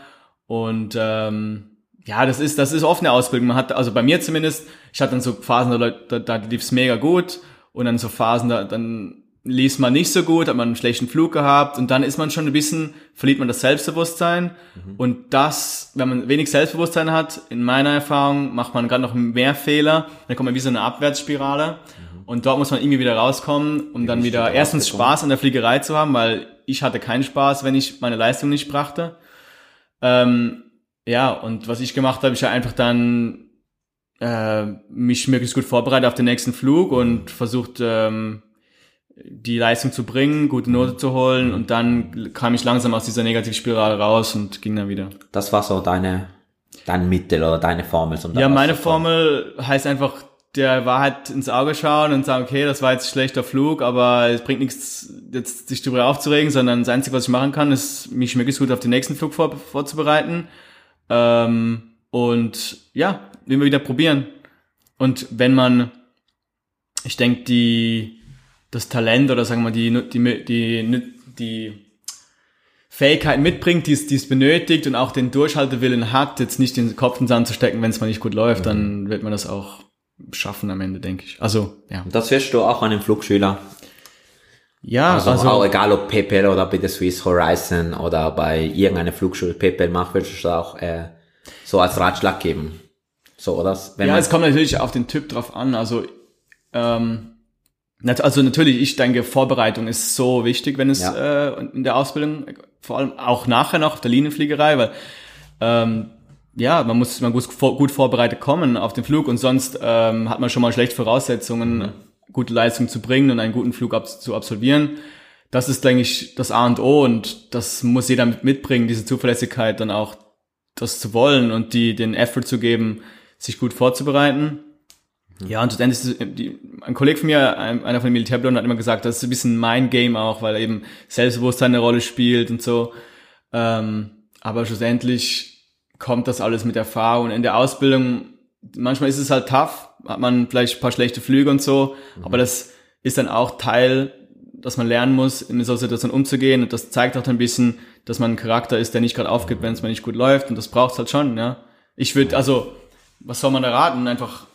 Und ähm, ja, das ist das ist oft eine Ausbildung. Man hat also bei mir zumindest, ich hatte dann so Phasen, da, da, da lief's mega gut. Und dann so Phasen, da dann lief man nicht so gut, hat man einen schlechten Flug gehabt. Und dann ist man schon ein bisschen, verliert man das Selbstbewusstsein. Und das, wenn man wenig Selbstbewusstsein hat, in meiner Erfahrung, macht man gerade noch mehr Fehler, dann kommt man wie so eine Abwärtsspirale und dort muss man irgendwie wieder rauskommen, um dann
bist du
wieder erstens? Spaß an der Fliegerei zu haben, weil ich hatte keinen Spaß, wenn ich meine Leistung nicht brachte. Ähm, ja, und was ich gemacht habe, ich habe einfach dann äh, mich möglichst gut vorbereitet auf den nächsten Flug und versucht, ähm, die Leistung zu bringen, gute Note zu holen und dann kam ich langsam aus dieser Negativspirale raus und ging dann wieder.
Das war so deine, dein Mittel oder deine Formel. Um
Ja, meine. Formel heißt einfach der Wahrheit ins Auge schauen und sagen, okay, das war jetzt ein schlechter Flug, aber es bringt nichts, jetzt sich darüber aufzuregen, sondern das Einzige, was ich machen kann, ist, mich möglichst gut auf den nächsten Flug vor, vorzubereiten. Ähm, und ja, immer wieder probieren. Und wenn man, ich denke, die, das Talent oder sagen wir die, die, die, die Fähigkeiten mitbringt, die es, die es benötigt und auch den Durchhaltewillen hat, jetzt nicht den Kopf in den Sand zu stecken, wenn es mal nicht gut läuft, mhm. dann wird man das auch schaffen am Ende, denke ich. Also, ja.
Das wirst du auch an den Flugschüler.
Ja,
also, also auch egal ob PayPal oder bei der Swiss Horizon oder bei irgendeiner Flugschule PayPal macht, würdest du auch äh, so als Ratschlag geben. So, oder?
Wenn ja, es kommt natürlich auf den Typ drauf an. Also, ähm, also natürlich, ich denke, Vorbereitung ist so wichtig, wenn es ja. äh, in der Ausbildung, vor allem auch nachher noch der Linienfliegerei, weil ähm, ja, man muss man muss gut vorbereitet kommen auf den Flug und sonst ähm, hat man schon mal schlechte Voraussetzungen, mhm. gute Leistung zu bringen und einen guten Flug ab zu absolvieren. Das ist, denke ich, das A und O und das muss jeder mitbringen, diese Zuverlässigkeit dann auch das zu wollen und die den Effort zu geben, sich gut vorzubereiten. Ja, und es, die, ein Kollege von mir, einer von den Militärpiloten, hat immer gesagt, das ist ein bisschen mein Game auch, weil eben Selbstbewusstsein eine Rolle spielt und so. Ähm, aber schlussendlich kommt das alles mit Erfahrung. In der Ausbildung, manchmal ist es halt tough, hat man vielleicht ein paar schlechte Flüge und so, mhm. aber das ist dann auch Teil, dass man lernen muss, in so Situation umzugehen und das zeigt auch ein bisschen, dass man ein Charakter ist, der nicht gerade aufgibt, wenn es mal nicht gut läuft und das braucht's halt schon, ja. Ich würde, also, was soll man da raten? Einfach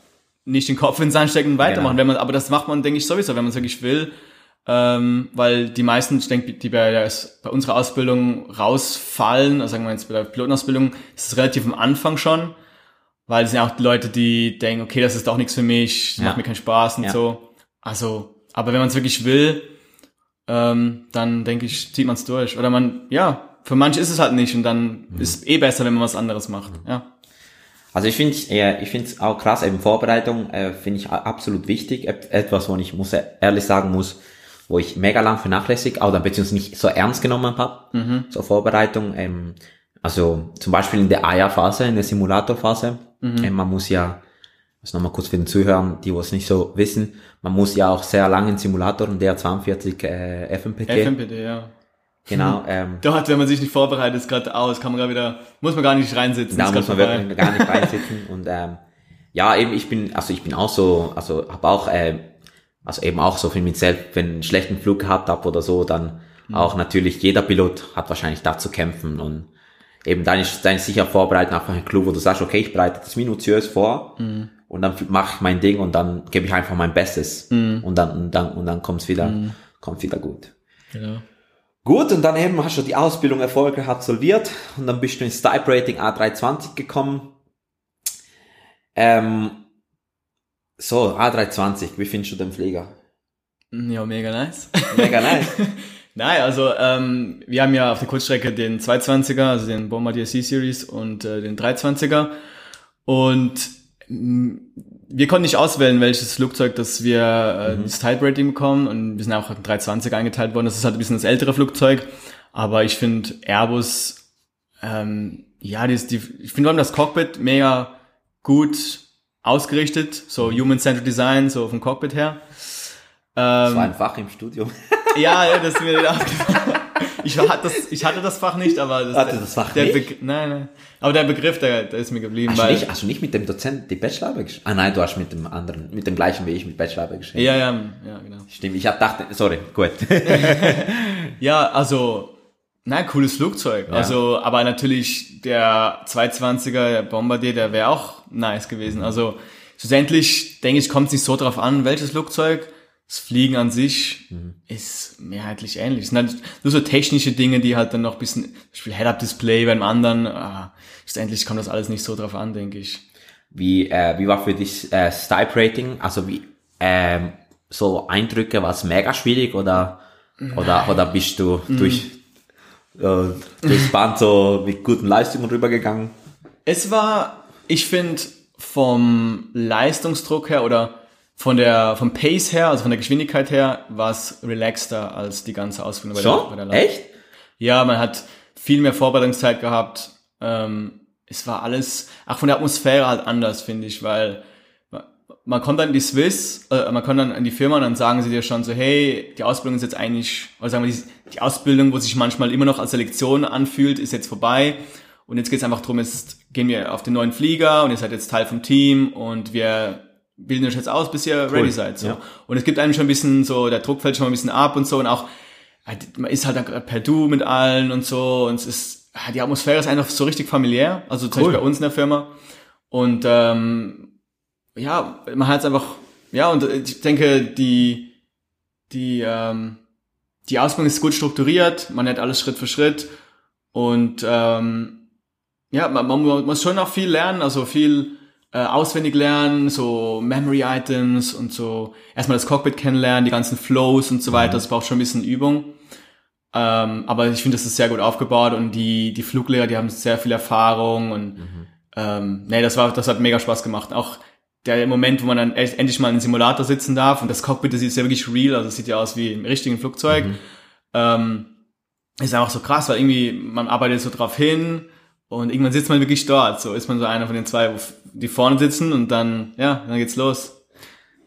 nicht den Kopf in den Sand stecken und weitermachen. Genau. Wenn man, aber das macht man, denke ich, sowieso, wenn man es wirklich will. Ähm, weil die meisten, ich denke, die bei, der, bei unserer Ausbildung rausfallen, also sagen wir jetzt bei der Pilotenausbildung, ist es relativ am Anfang schon, weil es sind auch die Leute, die denken, okay, das ist doch nichts für mich, ja. macht mir keinen Spaß und ja. so. Also, aber wenn man es wirklich will, ähm, dann denke ich, zieht man es durch. Oder man, ja, für manche ist es halt nicht und dann mhm. ist es eh besser, wenn man was anderes macht. Ja.
Also ich finde äh, ich finde es auch krass, eben Vorbereitung äh, finde ich absolut wichtig. Etwas, wo ich muss ehrlich sagen muss, wo ich mega lang vernachlässigt oder beziehungsweise nicht so ernst genommen habe. Mhm. So Vorbereitung. Ähm, also zum Beispiel in der AIA-Phase, in der Simulatorphase. Mhm. Ähm, man muss ja, also nochmal kurz für den Zuhörer, die was nicht so wissen, man muss ja auch sehr lange in Simulatoren der 42 äh, FMPT.
FMPT, ja.
Genau. Ähm,
Dort, wenn man sich nicht vorbereitet, ist gerade aus, kann man gerade wieder, muss man gar nicht reinsitzen.
Da muss man wirklich gar nicht reinsitzen. und ähm, ja, eben ich bin, also ich bin auch so, also habe auch, äh, also eben auch so viel mit selbst, wenn ich einen schlechten Flug gehabt habe oder so, dann mhm. auch natürlich jeder Pilot hat wahrscheinlich da zu kämpfen und eben dann ist dann ist sicher vorbereiten einfach ein Clou, wo du sagst, okay, ich bereite das minutiös vor mhm. und dann mache ich mein Ding und dann gebe ich einfach mein Bestes mhm. und dann und dann und dann kommt's wieder, mhm. kommt wieder gut. Genau. Gut, und dann eben hast du die Ausbildung erfolgreich absolviert und dann bist du ins Type Rating A320 gekommen. Ähm, so, A320, wie findest du den Flieger?
Ja, mega nice.
Mega nice.
Nein, also ähm, wir haben ja auf der Kurzstrecke den 220er, also den Bombardier C-Series und äh, den 320er und wir konnten nicht auswählen, welches Flugzeug, das wir äh, mhm. das Type Rating bekommen und wir sind auch in 320 eingeteilt worden. Das ist halt ein bisschen das ältere Flugzeug, aber ich finde Airbus, ähm, ja, die, die, ich finde vor allem das Cockpit mega gut ausgerichtet, so. Human-Centered Design, so vom Cockpit her.
Ähm, das war ein Fach im Studium.
ja, das ist mir aufgefallen. Ich, hatte das, ich hatte das Fach nicht, aber das,
hatte das Fach
der
nicht?
Be nein, nein. Aber der Begriff, der, der ist mir geblieben.
Hast, weil, du nicht, hast du nicht mit dem Dozent die Bachelorarbeit geschrieben? Ah nein, du hast mit dem anderen, mit dem gleichen wie ich mit Bachelorarbeit geschrieben.
Ja, ja, ja, genau.
Stimmt, ich hab gedacht, sorry, gut.
ja, also, nein, cooles Flugzeug. Ja. Also, aber natürlich der 220er der Bombardier, der wäre auch nice gewesen. Also, schlussendlich, denke ich, kommt es nicht so drauf an, welches Flugzeug das Fliegen an sich mhm. ist mehrheitlich ähnlich. Es sind halt nur so technische Dinge, die halt dann noch ein bisschen, zum Beispiel Head-Up-Display beim anderen, ah, schlussendlich kommt das alles nicht so drauf an, denke ich.
Wie, äh, wie war für dich äh, Stipe-Rating? Also wie, ähm, so Eindrücke, war es mega schwierig oder, oder, oder bist du mhm. durch, äh, durchs Band so mit guten Leistungen rübergegangen?
Es war, ich finde, vom Leistungsdruck her oder von der, vom Pace her, also von der Geschwindigkeit her, war es relaxter als die ganze Ausführung
bei so? der, bei der Echt?
Ja, man hat viel mehr Vorbereitungszeit gehabt. Ähm, es war alles, auch von der Atmosphäre halt anders, finde ich, weil man, kommt dann in die Swiss, äh, man kommt dann in die Firma und dann sagen sie dir schon so, hey, die Ausbildung ist jetzt eigentlich, oder sagen wir, die, die Ausbildung, wo sich manchmal immer noch als Selektion anfühlt, ist jetzt vorbei. Und jetzt geht es einfach darum, jetzt gehen wir auf den neuen Flieger und ihr seid jetzt Teil vom Team und wir bilden euch jetzt aus, bis ihr ready seid. So.
ja.
Und es gibt einem schon ein bisschen so, der Druck fällt schon mal ein bisschen ab und so und auch, halt, man ist halt dann per Du mit allen und so und es ist, ah, die Atmosphäre ist einfach so richtig familiär, also zum
Cool.
Beispiel bei uns in der Firma. Und ähm, ja, man hat es einfach, ja, und ich denke, die, die, ähm, die Ausbildung ist gut strukturiert, man hat alles Schritt für Schritt und ähm, ja, man, man muss schon auch viel lernen, also viel äh, auswendig lernen, so Memory Items und so erstmal das Cockpit kennenlernen, die ganzen Flows und so weiter, das braucht schon ein bisschen Übung. Ähm, aber ich finde, das ist sehr gut aufgebaut und die, die Fluglehrer, die haben sehr viel Erfahrung und ähm, nee, das war, das hat mega Spaß gemacht. Auch der Moment, wo man dann endlich mal in einem Simulator sitzen darf und das Cockpit, das ist ja wirklich real, also es sieht ja aus wie im richtigen Flugzeug. Ähm, ist einfach so krass, weil irgendwie man arbeitet so drauf hin und irgendwann sitzt man wirklich dort. So ist man so einer von den zwei, die vorne sitzen und dann, ja, dann geht's los.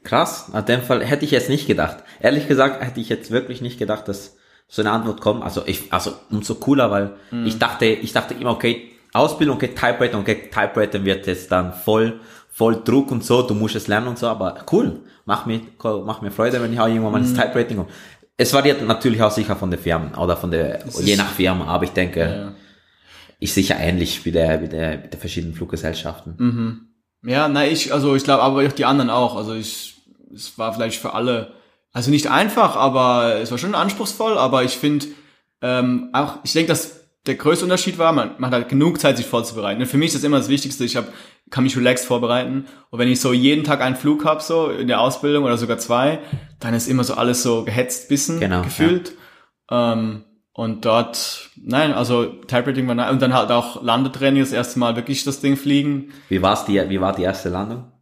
Krass, in dem Fall hätte ich jetzt nicht gedacht. Ehrlich gesagt hätte ich jetzt wirklich nicht gedacht, dass so eine Antwort kommt. Also ich, also umso cooler, weil
Mhm.
ich dachte, ich dachte immer, okay, Ausbildung, okay, Typewriter, okay, Typewriter wird jetzt dann voll, voll Druck und so, du musst es lernen und so, aber cool, mach mir, mach mir Freude, wenn ich auch irgendwann mal
Mhm.
ins Typewriting komme. Es variiert natürlich auch sicher von der Firma oder von der, je
ist-
nach Firma, aber ich denke,
Ja.
ist sicher ähnlich wie der, wie der, mit der verschiedenen Fluggesellschaften.
Mhm. Ja, na ich, also ich glaube, aber auch die anderen auch. Also ich, es war vielleicht für alle, also nicht einfach, aber es war schon anspruchsvoll. Aber ich finde ähm, auch, ich denke, dass der größte Unterschied war, man, man hat genug Zeit, sich vorzubereiten. Und für mich ist das immer das Wichtigste. Ich hab, kann mich relaxed vorbereiten. Und wenn ich so jeden Tag einen Flug hab, so in der Ausbildung oder sogar zwei, dann ist immer so alles so gehetzt, bisschen
Genau,
gefühlt. Ähm, und dort, nein, also Typewriting war nice. Und dann halt auch Landetraining, das erste Mal wirklich das Ding fliegen.
Wie war's die, wie war die erste Landung?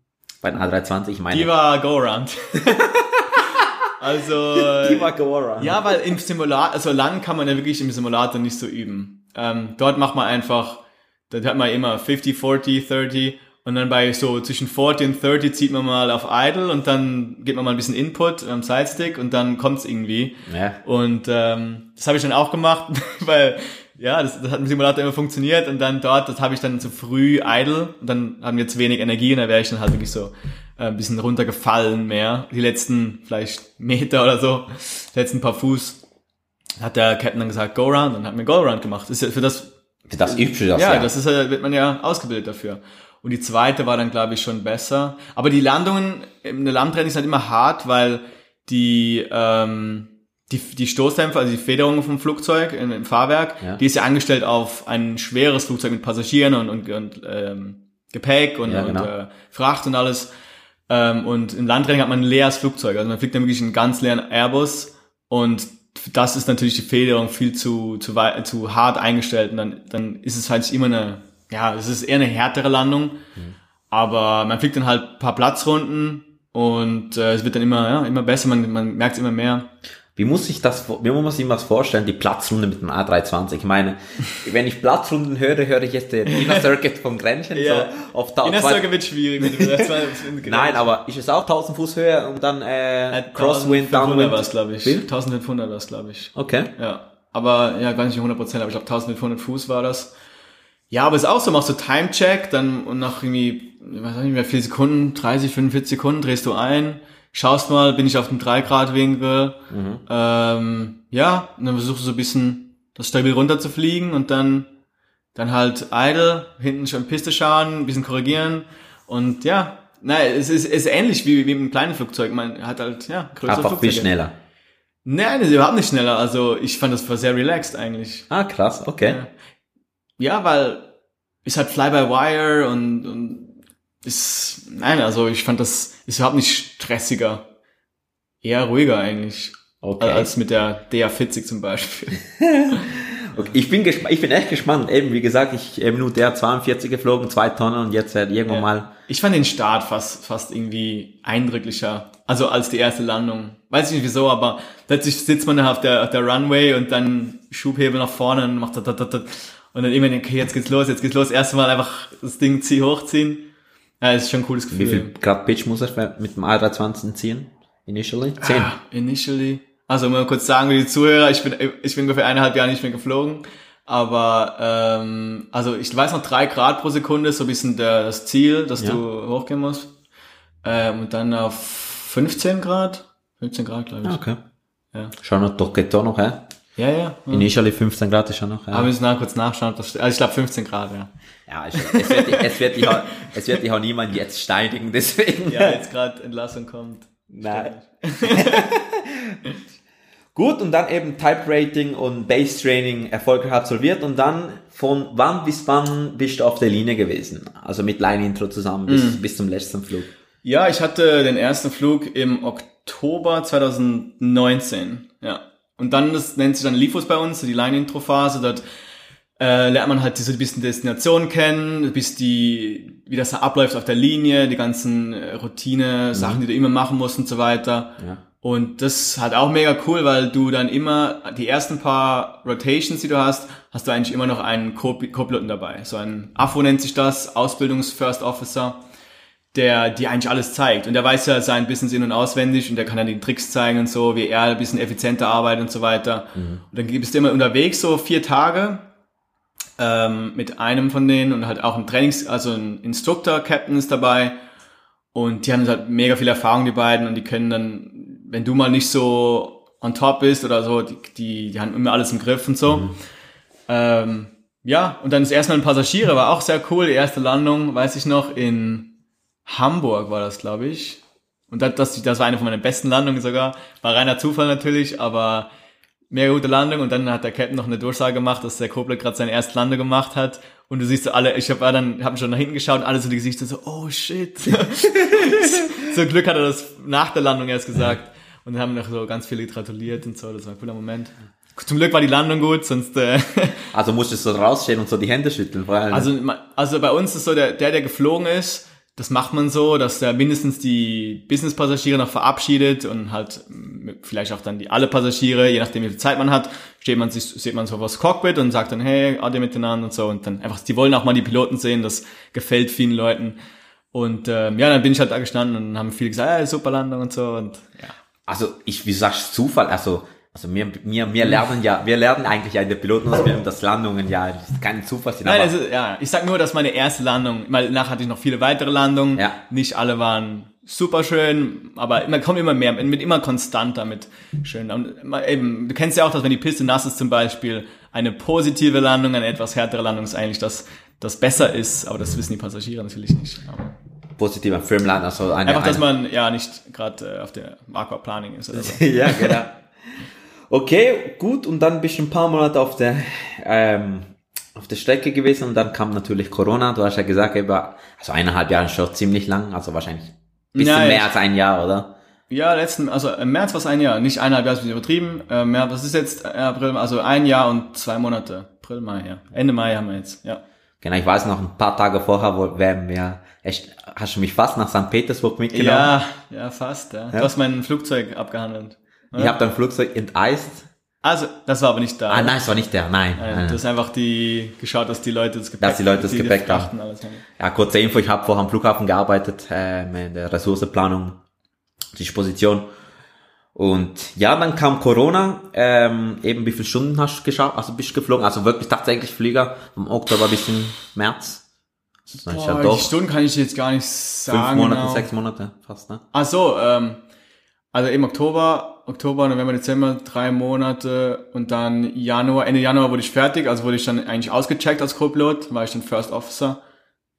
Bei den A320, ich meine.
Die war Go-Around. also,
die war Go-Around.
ja, weil im Simulator, also lang kann man ja wirklich im Simulator nicht so üben. Ähm, dort macht man einfach, da hat man immer 50, 40, 30 und dann bei so zwischen 40 und 30 zieht man mal auf Idle und dann gibt man mal ein bisschen Input am Sidestick und dann kommt's irgendwie.
Ja.
Und ähm, das habe ich dann auch gemacht, weil ja, das, das hat im Simulator immer funktioniert und dann dort, das habe ich dann zu früh idle und dann haben wir zu wenig Energie und dann wäre ich dann halt wirklich so ein bisschen runtergefallen mehr. Die letzten vielleicht Meter oder so, die letzten paar Fuß hat der Captain dann gesagt, go round und hat mir go round gemacht. Das ist ja für das
Für das übst du das
ja,
ja.
das ist wird man ja ausgebildet dafür. Und die zweite war dann, glaube ich, schon besser. Aber die Landungen, eine Landtraining ist halt immer hart, weil die, ähm, die, die Stoßdämpfer, also die Federung vom Flugzeug im, im Fahrwerk,
Ja.
die ist ja angestellt auf ein schweres Flugzeug mit Passagieren und, und, und ähm, Gepäck und,
Ja, genau.
und äh, Fracht und alles. Ähm, und im Landtraining hat man ein leeres Flugzeug. Also man fliegt dann wirklich einen ganz leeren Airbus und das ist natürlich die Federung viel zu, zu, wei- zu hart eingestellt und dann, dann ist es halt immer eine, ja, es ist eher eine härtere Landung, aber man fliegt dann halt ein paar Platzrunden und äh, es wird dann immer, ja, immer besser, man, man merkt es immer mehr.
Wie muss ich das, wie muss man sich das vorstellen, die Platzrunde mit dem A320? Ich meine, wenn ich Platzrunden höre, höre ich jetzt den Inner Circuit vom Grenchen,
Ja.
so auf ta-
In der
zwei-
Circle wird schwierig. Mit dem
Nein, aber ist es auch 1000 Fuß Höhe und dann, äh, Crosswind,
1500 war
Downwind?
es, glaube ich.
Wie?
1500 war es, glaube ich.
Okay.
Ja, aber ja, gar nicht 100 Prozent, aber ich glaube 1500 Fuß war das. Ja, aber es ist auch so, machst du Time-Check, dann und nach irgendwie, ich weiß nicht mehr, vier Sekunden, 30, 45 Sekunden drehst du ein, schaust mal, bin ich auf dem 3-Grad-Winkel, ähm, ja, und dann versuchst du so ein bisschen das stabil runterzufliegen und dann, dann halt idle, hinten schon Piste schauen, ein bisschen korrigieren und ja, nein, es ist, es ist ähnlich wie, wie im kleinen Flugzeug, man hat halt, ja, größere
Einfach viel schneller.
Nein, das ist überhaupt nicht schneller. Also ich fand das war sehr relaxed eigentlich.
Ah, krass, okay.
Ja, weil ist halt Fly-by-Wire und, und ist, nein, also ich fand das ist überhaupt nicht stressiger. Eher ruhiger eigentlich.
Okay.
Als mit der DA40 zum Beispiel.
okay. Ich bin ich bin echt gespannt. Eben, wie gesagt, ich eben nur der 42 geflogen, zwei Tonnen und jetzt halt irgendwann
Ja.
mal.
Ich fand den Start fast, fast irgendwie eindrücklicher. Also als die erste Landung. Weiß ich nicht wieso, aber plötzlich sitzt man da auf der, auf der Runway und dann Schubhebel nach vorne und macht da, da, da, da. Und dann irgendwann, okay, jetzt geht's los, jetzt geht's los. Erstmal einfach das Ding zieh hochziehen. Ja, das ist schon ein cooles Gefühl.
Wie viel Grad Pitch muss er mit dem A320 ziehen? Initially? Zehn.
Ah, initially. Also mal kurz sagen, wie die Zuhörer, ich bin, ich bin ungefähr eineinhalb Jahre nicht mehr geflogen. Aber ähm, also ich weiß noch drei Grad pro Sekunde ist so ein bisschen der, das Ziel, dass
Ja.
du hochgehen musst. Ähm, und dann auf 15 Grad. 15 Grad, glaube ich.
Ah, okay.
Ja.
Schon noch, doch, geht doch noch, hä?
Ja, ja.
In Italy 15 Grad ist schon noch, ja.
Aber wir müssen nach kurz nachschauen. ob Das, also ich glaube 15 Grad, ja.
Ja, es, es, wird, es, wird dich auch, es wird dich auch niemand jetzt steinigen, deswegen.
Ja, jetzt gerade Entlassung kommt.
Nein. Gut, und dann eben Type Rating und Base Training erfolgreich absolviert und dann von wann bis wann bist du auf der Linie gewesen? Also mit Line Intro zusammen bis, bis zum letzten Flug.
Ja, ich hatte den ersten Flug im Oktober 2019. Ja. Und dann, das nennt sich dann Lifos bei uns, die Line-Intro-Phase. Dort äh, lernt man halt diese ein bisschen Destination kennen, bis die, wie das da abläuft auf der Linie, die ganzen äh, Routine, Sachen, die du immer machen musst und so weiter.
Ja.
Und das ist halt auch mega cool, weil du dann immer, die ersten paar Rotations, die du hast, hast du eigentlich immer noch einen Co- Co-Piloten dabei. So ein AFO nennt sich das, Ausbildungs-First Officer, der dir eigentlich alles zeigt. Und der weiß ja sein Business in- und auswendig und der kann dann die Tricks zeigen und so, wie er ein bisschen effizienter arbeitet und so weiter. Und dann bist du immer unterwegs, so vier Tage, ähm, mit einem von denen und halt auch ein Trainings-, also ein Instructor-Captain ist dabei. Und die haben halt mega viel Erfahrung, die beiden, und die können dann, wenn du mal nicht so on top bist oder so, die, die, die haben immer alles im Griff und so. Ähm, ja, und dann das erste Mal ein Passagiere, war auch sehr cool. Die erste Landung, weiß ich noch, in Hamburg war das, glaube ich. Und das, das, das war eine von meinen besten Landungen sogar. War reiner Zufall natürlich, aber mega gute Landung. Und dann hat der Captain noch eine Durchsage gemacht, dass der Kobler gerade seine erste Landung gemacht hat. Und du siehst so alle, ich habe dann, hab schon nach hinten geschaut und alle so die Gesichter so, oh shit. so Glück hat er das nach der Landung erst gesagt. Und dann haben noch so ganz viele gratuliert und so. Das war ein cooler Moment. Zum Glück war die Landung gut, sonst äh,
Also musstest du so rausstehen und so die Hände schütteln, vor allem.
also, also bei uns ist so, der, der, der geflogen ist, das macht man so, dass der mindestens die Business-Passagiere noch verabschiedet und halt m, vielleicht auch dann die alle Passagiere, je nachdem wie viel Zeit man hat, steht man sich, sieht man so was Cockpit und sagt dann, hey, ade miteinander und so und dann einfach, die wollen auch mal die Piloten sehen, das gefällt vielen Leuten. Und ähm, ja, dann bin ich halt da gestanden und haben viele gesagt, ja, super Landung und so und ja.
Also ich, wie du sagst, Zufall, also, also wir, wir, wir lernen ja, wir lernen eigentlich ja in der Pilotenausbildung, dass Landungen ja kein Zufall sind.
Nein, ist, ja, ich sag nur, dass meine erste Landung, weil nachher hatte ich noch viele weitere Landungen.
Ja.
Nicht alle waren super schön, aber man kommt immer mehr, mit immer konstanter mit schön. Und eben, du kennst ja auch, dass wenn die Piste nass ist zum Beispiel, eine positive Landung, eine etwas härtere Landung ist eigentlich das, das besser ist, aber das wissen die Passagiere natürlich nicht. Aber
positiver Firmline, also eine,
einfach, dass
eine,
man ja nicht gerade äh, auf der Aquaplaning ist oder so.
ja, genau. Okay, gut, und dann bist du ein paar Monate auf der, ähm, auf der Strecke gewesen und dann kam natürlich Corona. Du hast ja gesagt, über, also eineinhalb Jahre ist schon ziemlich lang, also wahrscheinlich ein bisschen
Ja,
mehr als ein Jahr, oder?
Ja, letzten, also im März war es ein Jahr, nicht eineinhalb Jahre, ist übertrieben. Ähm, ja, was ist jetzt äh, April, also ein Jahr und zwei Monate. April, Mai, ja. Ende Mai haben wir jetzt, ja.
Genau, ich weiß noch, ein paar Tage vorher wo wären wir, echt, hast du mich fast nach St. Petersburg mitgenommen?
Ja, ja, fast, ja.
Ja.
Du hast mein Flugzeug abgehandelt.
Ich habe dein Flugzeug enteist.
Also, das war aber nicht da.
Ah, nein, es war nicht der, nein.
Nein,
nein,
Du hast einfach die geschaut, dass die Leute das Gepäck
Dass die Leute das Gepäck haben. Ja, kurze Info, ich habe vorher am Flughafen gearbeitet, äh, in der Ressourcenplanung, Disposition. Und ja, dann kam Corona, ähm, eben wie viele Stunden hast du geschafft, also bist du geflogen, also wirklich tatsächlich Flieger, vom Oktober bis im März. Ist ja
Boah,
doch
die Stunden kann ich jetzt gar nicht
fünf
sagen.
Monate,
genau.
sechs Monate fast, ne?
Ach so, ähm, also im Oktober, Oktober, November, Dezember, drei Monate und dann Januar, Ende Januar wurde ich fertig, also wurde ich dann eigentlich ausgecheckt als Co-Pilot, war ich dann First Officer,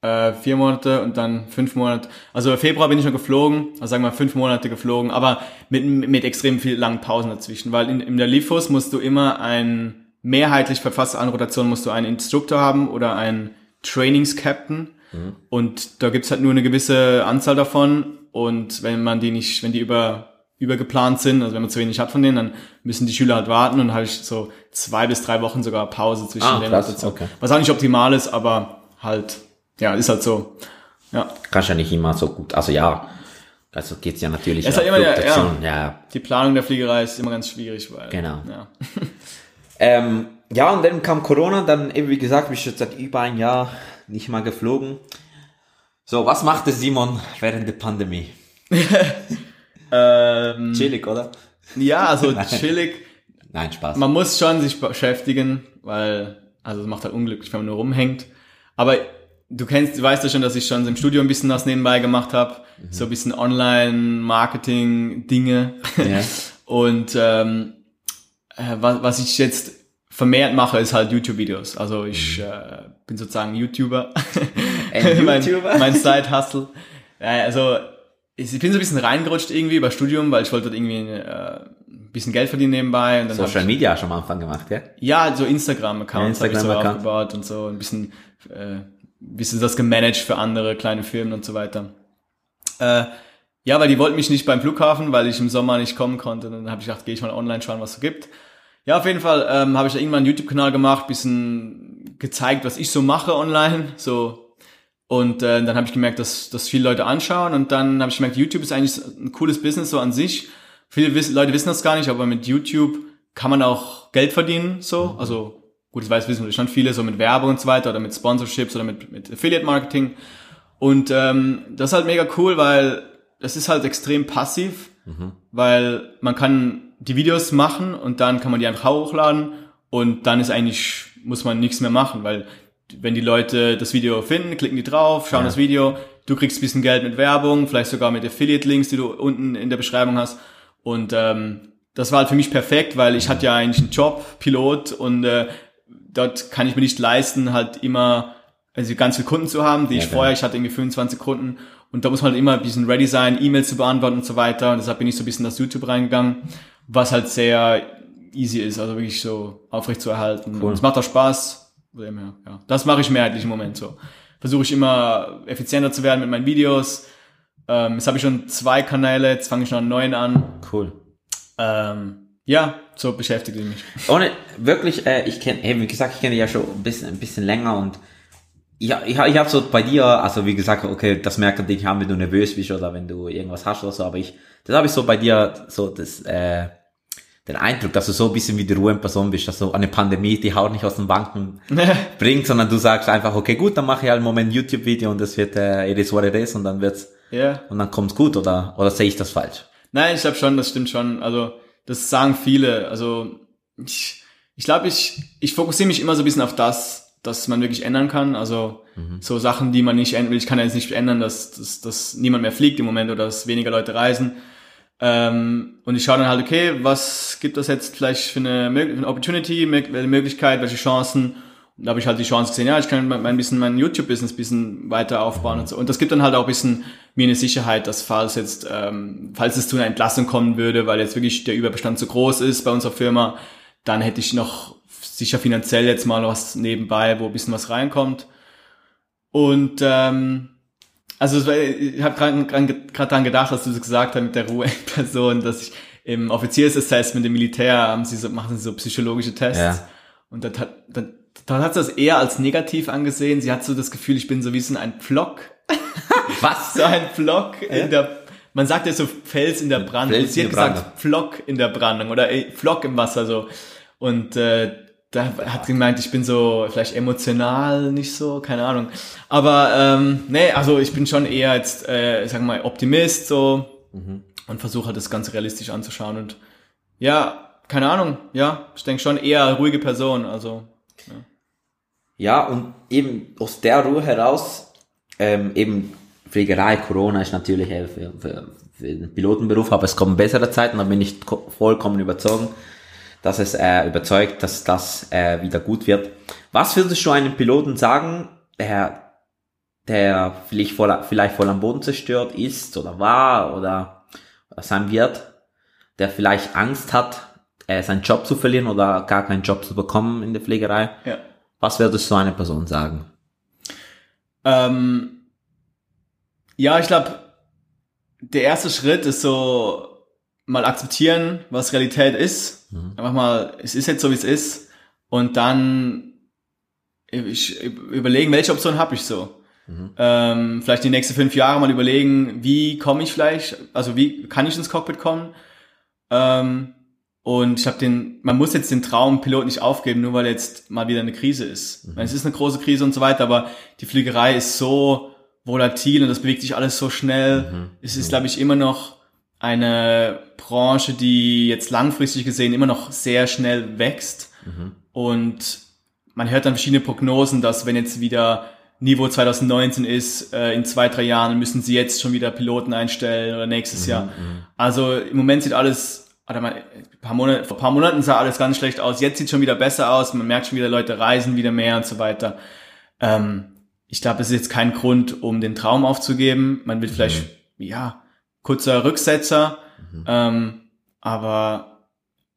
äh, vier Monate und dann fünf Monate, also Februar bin ich noch geflogen, also sagen wir fünf Monate geflogen, aber mit, mit extrem viel langen Pausen dazwischen, weil in, in der LIFOS musst du immer ein, mehrheitlich bei fast allen Rotationen musst du einen Instruktor haben oder einen Trainings-Captain und da gibt's halt nur eine gewisse Anzahl davon und wenn man die nicht, wenn die über übergeplant sind, also wenn man zu wenig hat von denen, dann müssen die Schüler halt warten und habe ich so zwei bis drei Wochen sogar Pause zwischen
Ah,
den Rotationen.
okay.
Was auch nicht optimal ist, aber halt, ja, ist halt so. Ja.
Kannst ja nicht immer so gut, also ja, also geht's ja natürlich.
Es ist halt immer der-
Fluktuation, ja.
Die Planung der Fliegerei ist immer ganz schwierig, weil.
Genau.
Ja.
Ähm, ja, und dann kam Corona, dann eben wie gesagt, bin ich jetzt seit über ein Jahr nicht mal geflogen. So, was machte Simon während der Pandemie?
Ähm,
Chillig, oder?
ja, also chillig.
Nein, Spaß.
Man muss schon sich beschäftigen, weil Also es macht halt unglücklich, wenn man nur rumhängt. Aber du kennst, du weißt ja schon, dass ich schon im Studio ein bisschen was nebenbei gemacht habe. Mhm. So ein bisschen Online-Marketing-Dinge. Ja. Und ähm, äh, was, was ich jetzt vermehrt mache, ist halt YouTube-Videos. Also ich mhm. äh, bin sozusagen YouTuber. YouTuber? mein, mein Side-Hustle. Also ich bin so ein bisschen reingerutscht irgendwie über Studium, weil ich wollte dort irgendwie äh, ein bisschen Geld verdienen nebenbei. Und
dann Social ich, Media schon am Anfang gemacht, ja?
Ja, so Instagram-Accounts ja, Instagram habe ich so aufgebaut und so ein bisschen, äh, bisschen das gemanagt für andere kleine Firmen und so weiter. Äh, ja, weil die wollten mich nicht beim Flughafen, weil ich im Sommer nicht kommen konnte. Dann habe ich gedacht, gehe ich mal online schauen, was es so gibt. Ja, auf jeden Fall ähm, habe ich da irgendwann einen YouTube-Kanal gemacht, bisschen gezeigt, was ich so mache online, so und äh, dann habe ich gemerkt, dass, dass viele Leute anschauen und dann habe ich gemerkt, YouTube ist eigentlich ein cooles Business so an sich. Viele wiss Leute wissen das gar nicht, aber mit YouTube kann man auch Geld verdienen, so. Mhm. Also gut, das weiß wissen schon viele, so mit Werbung und so weiter oder mit Sponsorships oder mit, mit Affiliate Marketing. Und ähm, das ist halt mega cool, weil das ist halt extrem passiv, mhm. weil man kann die Videos machen und dann kann man die einfach hochladen und dann ist eigentlich, muss man nichts mehr machen, weil wenn die Leute das Video finden, klicken die drauf, schauen ja. das Video, du kriegst ein bisschen Geld mit Werbung, vielleicht sogar mit Affiliate-Links, die du unten in der Beschreibung hast. Und ähm, das war halt für mich perfekt, weil ich hatte ja eigentlich einen Job, Pilot, und äh, dort kann ich mir nicht leisten, halt immer also ganz viele Kunden zu haben, die ja, ich vorher, ich hatte irgendwie 25 Kunden und da muss man halt immer ein bisschen ready sein, E-Mails zu beantworten und so weiter. Und deshalb bin ich so ein bisschen das YouTube reingegangen, was halt sehr easy ist, also wirklich so aufrecht zu erhalten. Cool. Und es macht auch Spaß, ja. Das mache ich mehrheitlich im Moment so. Versuche ich immer effizienter zu werden mit meinen Videos. Ähm, jetzt habe ich schon zwei Kanäle, jetzt fange ich noch einen neuen an.
Cool.
Ähm, ja, so beschäftige ich mich.
Ohne, wirklich, äh, ich kenne, hey, wie gesagt, ich kenne ja schon ein bisschen, ein bisschen länger und ja, ich, ich habe so bei dir, also wie gesagt, okay, das merkt man dich an, wenn du nervös bist oder wenn du irgendwas hast oder so, aber ich, das habe ich so bei dir, so das, äh, den Eindruck, dass du so ein bisschen wie die Ruhe in Person bist, dass so eine Pandemie die Haut nicht aus den Banken bringt, sondern du sagst einfach, okay, gut, dann mache ich halt einen Moment YouTube-Video und das wird äh, it is what it is und dann wird's yeah. und dann kommt's gut oder oder sehe ich das falsch?
Nein, ich glaube schon, das stimmt schon. Also das sagen viele. Also ich ich glaube, ich ich fokussiere mich immer so ein bisschen auf das, dass man wirklich ändern kann. Also mhm. so Sachen, die man nicht ändern will. Ich kann ja jetzt nicht ändern, dass, dass, dass niemand mehr fliegt im Moment oder dass weniger Leute reisen. Ähm, und ich schaue dann halt, okay, was gibt das jetzt vielleicht für eine, eine Opportunity, welche Möglichkeit, welche Chancen. Und da habe ich halt die Chance gesehen, ja, ich kann mein, ein bisschen mein YouTube-Business ein bisschen weiter aufbauen und so. Und das gibt dann halt auch ein bisschen mir eine Sicherheit, dass falls jetzt, ähm, falls es zu einer Entlassung kommen würde, weil jetzt wirklich der Überbestand zu groß ist bei unserer Firma, dann hätte ich noch sicher finanziell jetzt mal was nebenbei, wo ein bisschen was reinkommt. Und ähm, also ich habe gerade dran gedacht, dass du so gesagt hast mit der Ruhe in Person, dass ich im Offiziersassessment im Militär haben sie so, machen sie so psychologische Tests. Ja. Und da hat, da, da hat sie das eher als negativ angesehen. Sie hat so das Gefühl, ich bin so wie so ein Pflock.
Was?
so ein Pflock ja? in der, man sagt ja so Fels in der Brandung. Fels Sie hat gesagt Pflock in der Brandung oder ey, Pflock im Wasser so. Und äh, da hat gemeint, ich bin so vielleicht emotional nicht so, keine Ahnung. Aber ähm, nee, also ich bin schon eher jetzt, äh, sagen wir mal, Optimist so mhm. und versuche halt das Ganze realistisch anzuschauen. Und ja, keine Ahnung, ja, ich denke schon eher ruhige Person, also.
Ja. ja, und eben aus der Ruhe heraus, ähm, eben Pflegerei, Corona ist natürlich äh, für, für, für den Pilotenberuf, aber es kommen bessere Zeiten, da bin ich vollkommen überzeugt dass es äh, überzeugt, dass das äh, wieder gut wird. Was würdest du einem Piloten sagen, der, der vielleicht voll, vielleicht voll am Boden zerstört ist oder war oder, oder sein wird, der vielleicht Angst hat, äh, seinen Job zu verlieren oder gar keinen Job zu bekommen in der Pflegerei? Ja. Was würdest du einer Person sagen?
Ähm, ja, ich glaube, der erste Schritt ist so mal akzeptieren, was Realität ist Mhm. Einfach mal, es ist jetzt so, wie es ist. Und dann ich, überlegen, welche Option habe ich so. Mhm. Ähm, vielleicht die nächsten fünf Jahre mal überlegen, wie komme ich vielleicht, also wie kann ich ins Cockpit kommen? Ähm, und ich habe den, man muss jetzt den Traum Pilot nicht aufgeben, nur weil jetzt mal wieder eine Krise ist. Mhm. Es ist eine große Krise und so weiter, aber die Fliegerei ist so volatil und das bewegt sich alles so schnell. Mhm. Es ist, glaube ich, immer noch eine Branche, die jetzt langfristig gesehen immer noch sehr schnell wächst. Mhm. Und man hört dann verschiedene Prognosen, dass wenn jetzt wieder Niveau 2019 ist, äh, in zwei, drei Jahren müssen sie jetzt schon wieder Piloten einstellen oder nächstes Jahr. Also im Moment sieht alles, oder mal, ein paar Monate, vor ein paar Monaten sah alles ganz schlecht aus, jetzt sieht schon wieder besser aus, man merkt schon wieder, Leute reisen wieder mehr und so weiter. Ähm, ich glaube, es ist jetzt kein Grund, um den Traum aufzugeben. Man wird vielleicht, ja, kurzer Rücksetzer, ähm, aber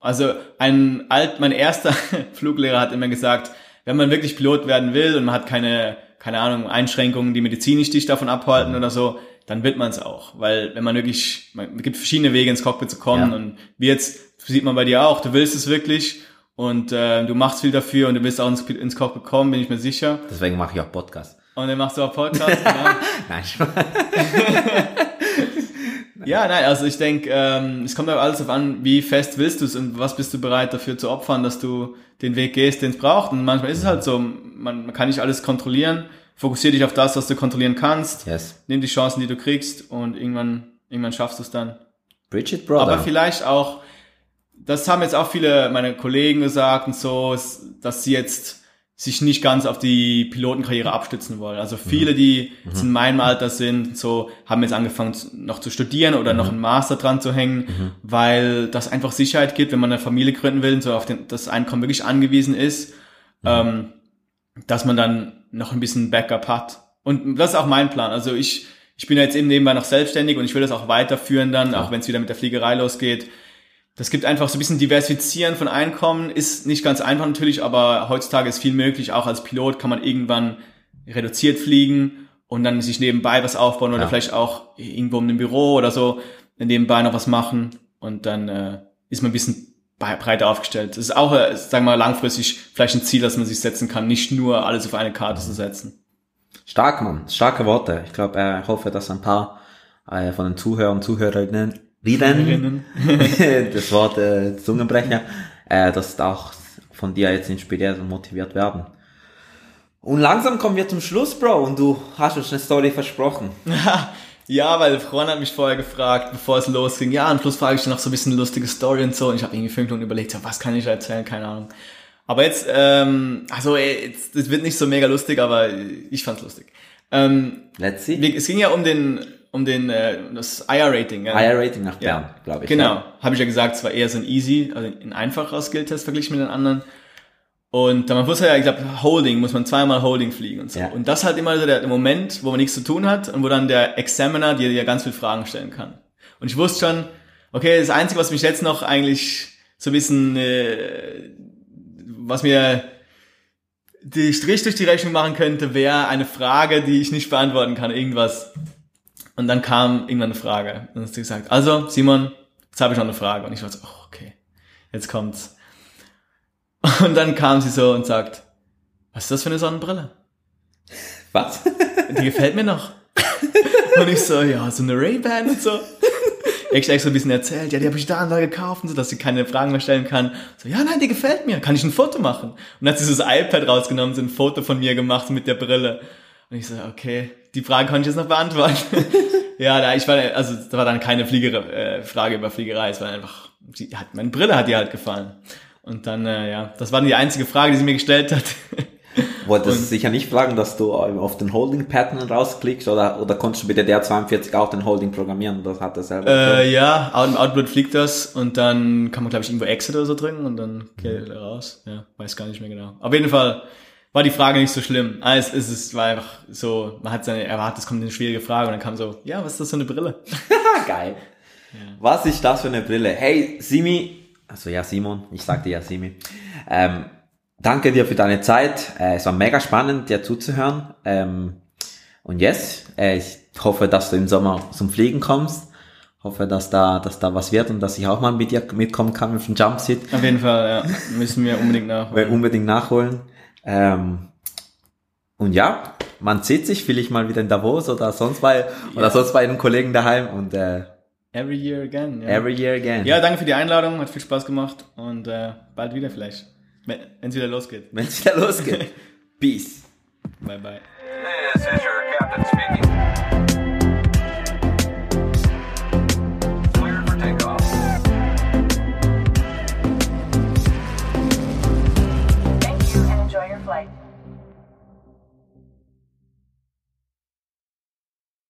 also ein alt, mein erster Fluglehrer hat immer gesagt, wenn man wirklich Pilot werden will und man hat keine, keine Ahnung, Einschränkungen, die medizinisch dich davon abhalten oder so, dann wird man es auch. Weil wenn man wirklich, man, es gibt verschiedene Wege ins Cockpit zu kommen
Ja.
und wie jetzt sieht man bei dir auch, du willst es wirklich und äh, du machst viel dafür und du willst auch ins, ins Cockpit kommen, bin ich mir sicher.
Deswegen mache ich auch Podcast.
Und dann machst du auch Podcast, genau.
Nein.
Ja, nein, also ich denke, ähm, es kommt aber alles darauf an, wie fest willst du es und was bist du bereit dafür zu opfern, dass du den Weg gehst, den es braucht. Und manchmal ist es halt so, man, man kann nicht alles kontrollieren. Fokussier dich auf das, was du kontrollieren kannst.
Yes.
Nimm die Chancen, die du kriegst und irgendwann, irgendwann schaffst du es dann.
Bridget Brother.
Aber vielleicht auch, das haben jetzt auch viele meiner Kollegen gesagt und so, dass sie jetzt sich nicht ganz auf die Pilotenkarriere abstützen wollen. Also viele, die jetzt in meinem Alter sind, so haben jetzt angefangen noch zu studieren oder noch einen Master dran zu hängen, weil das einfach Sicherheit gibt, wenn man eine Familie gründen will und so auf den, das Einkommen wirklich angewiesen ist, ähm, dass man dann noch ein bisschen Backup hat. Und das ist auch mein Plan. Also ich, ich bin ja jetzt eben nebenbei noch selbstständig und ich will das auch weiterführen dann, auch wenn es wieder mit der Fliegerei losgeht. Das gibt einfach so ein bisschen Diversifizieren von Einkommen, ist nicht ganz einfach natürlich, aber heutzutage ist viel möglich. Auch als Pilot kann man irgendwann reduziert fliegen und dann sich nebenbei was aufbauen oder
Ja.
vielleicht auch irgendwo in einem Büro oder so nebenbei noch was machen und dann äh, ist man ein bisschen brei- breiter aufgestellt. Das ist auch, äh, sagen wir mal, langfristig vielleicht ein Ziel, das man sich setzen kann, nicht nur alles auf eine Karte zu setzen.
Stark, Mann. Starke Worte. Ich glaube, äh, ich hoffe, dass ein paar äh, von den Zuhörern und Zuhörerinnen Rieden, das Wort äh, Zungenbrecher, äh, dass auch von dir jetzt inspiriert und motiviert werden. Und langsam kommen wir zum Schluss, Bro, und du hast uns eine Story versprochen.
Ja, weil Freund hat mich vorher gefragt, bevor es losging. Ja, und plus frage ich noch so ein bisschen lustige Story und so. Und ich habe irgendwie fünf Minuten überlegt, ja, was kann ich erzählen? Keine Ahnung. Aber jetzt, ähm, also jetzt, es wird nicht so mega lustig, aber ich fand's lustig. Ähm,
Let's see.
es ging ja um den, um den, äh, das IR-Rating. Ja?
Higher Rating nach
Ja,
Bern, glaube ich.
Genau,
Ja.
habe ich ja gesagt, es war eher so ein easy, also ein einfacher Skilltest verglichen mit den anderen. Und man muss ja, ich glaube, Holding, muss man zweimal Holding fliegen und so.
Ja.
Und das halt immer so der, der Moment, wo man nichts zu tun hat und wo dann der Examiner dir ja ganz viele Fragen stellen kann. Und ich wusste schon, okay, das Einzige, was mich jetzt noch eigentlich so ein bisschen, äh, was mir die Strich durch die Rechnung machen könnte, wäre eine Frage, die ich nicht beantworten kann, irgendwas. Und dann kam irgendwann eine Frage. Und dann hast du gesagt, also Simon, jetzt habe ich noch eine Frage. Und ich war so, oh, okay, jetzt kommt's. Und dann kam sie so und sagt, was ist das für eine Sonnenbrille?
Was?
Die gefällt mir noch. Und ich so, ja, so eine Ray-Ban und so. Ich extra ein bisschen erzählt, ja, die habe ich da und da gekauft und so, dass sie keine Fragen mehr stellen kann. So, ja, nein, die gefällt mir. Kann ich ein Foto machen? Und dann hat sie so das iPad rausgenommen, so ein Foto von mir gemacht mit der Brille. Und ich so, okay, die Frage konnte ich jetzt noch beantworten. ja, da, ich war, also, da war dann keine Fliegere, äh, Frage über Fliegerei. Es war einfach, die hat, meine Brille hat ihr halt gefallen. Und dann, äh, ja, das war die einzige Frage, die sie mir gestellt hat.
Wolltest du sicher nicht fragen, dass du auf den Holding-Pattern rausklickst oder, oder konntest du mit der DR42 auch den Holding programmieren? Das hat er selber.
Äh, ja, Out- im Output fliegt das und dann kann man, glaube ich, irgendwo Exit oder so drücken und dann geht er raus. Ja, weiß gar nicht mehr genau. Auf jeden Fall war die Frage nicht so schlimm. Ah, es, es, war einfach so, man hat seine erwartet, es kommt eine schwierige Frage und dann kam so, ja, was ist das für eine Brille?
Geil. Was ist das für eine Brille? Hey, Simi, also ja, Simon, ich sagte ja Simi. Ähm, danke dir für deine Zeit. Äh, es war mega spannend, dir zuzuhören. Ähm, und yes, äh, ich hoffe, dass du im Sommer zum Fliegen kommst. Hoffe, dass da, dass da was wird und dass ich auch mal mit dir mitkommen kann mit dem Jumpseat.
Auf jeden Fall, ja, müssen wir unbedingt nach.
Will unbedingt nachholen. Ähm, und ja, man sieht sich vielleicht mal wieder in Davos oder sonst bei oder
Ja.
sonst bei einem Kollegen daheim und äh,
Every year again. Ja.
every year again.
ja, danke für die Einladung, hat viel Spaß gemacht und äh, bald wieder vielleicht, wenn es wieder losgeht.
Wenn es wieder losgeht. Peace.
Bye bye.
This is your captain speaking.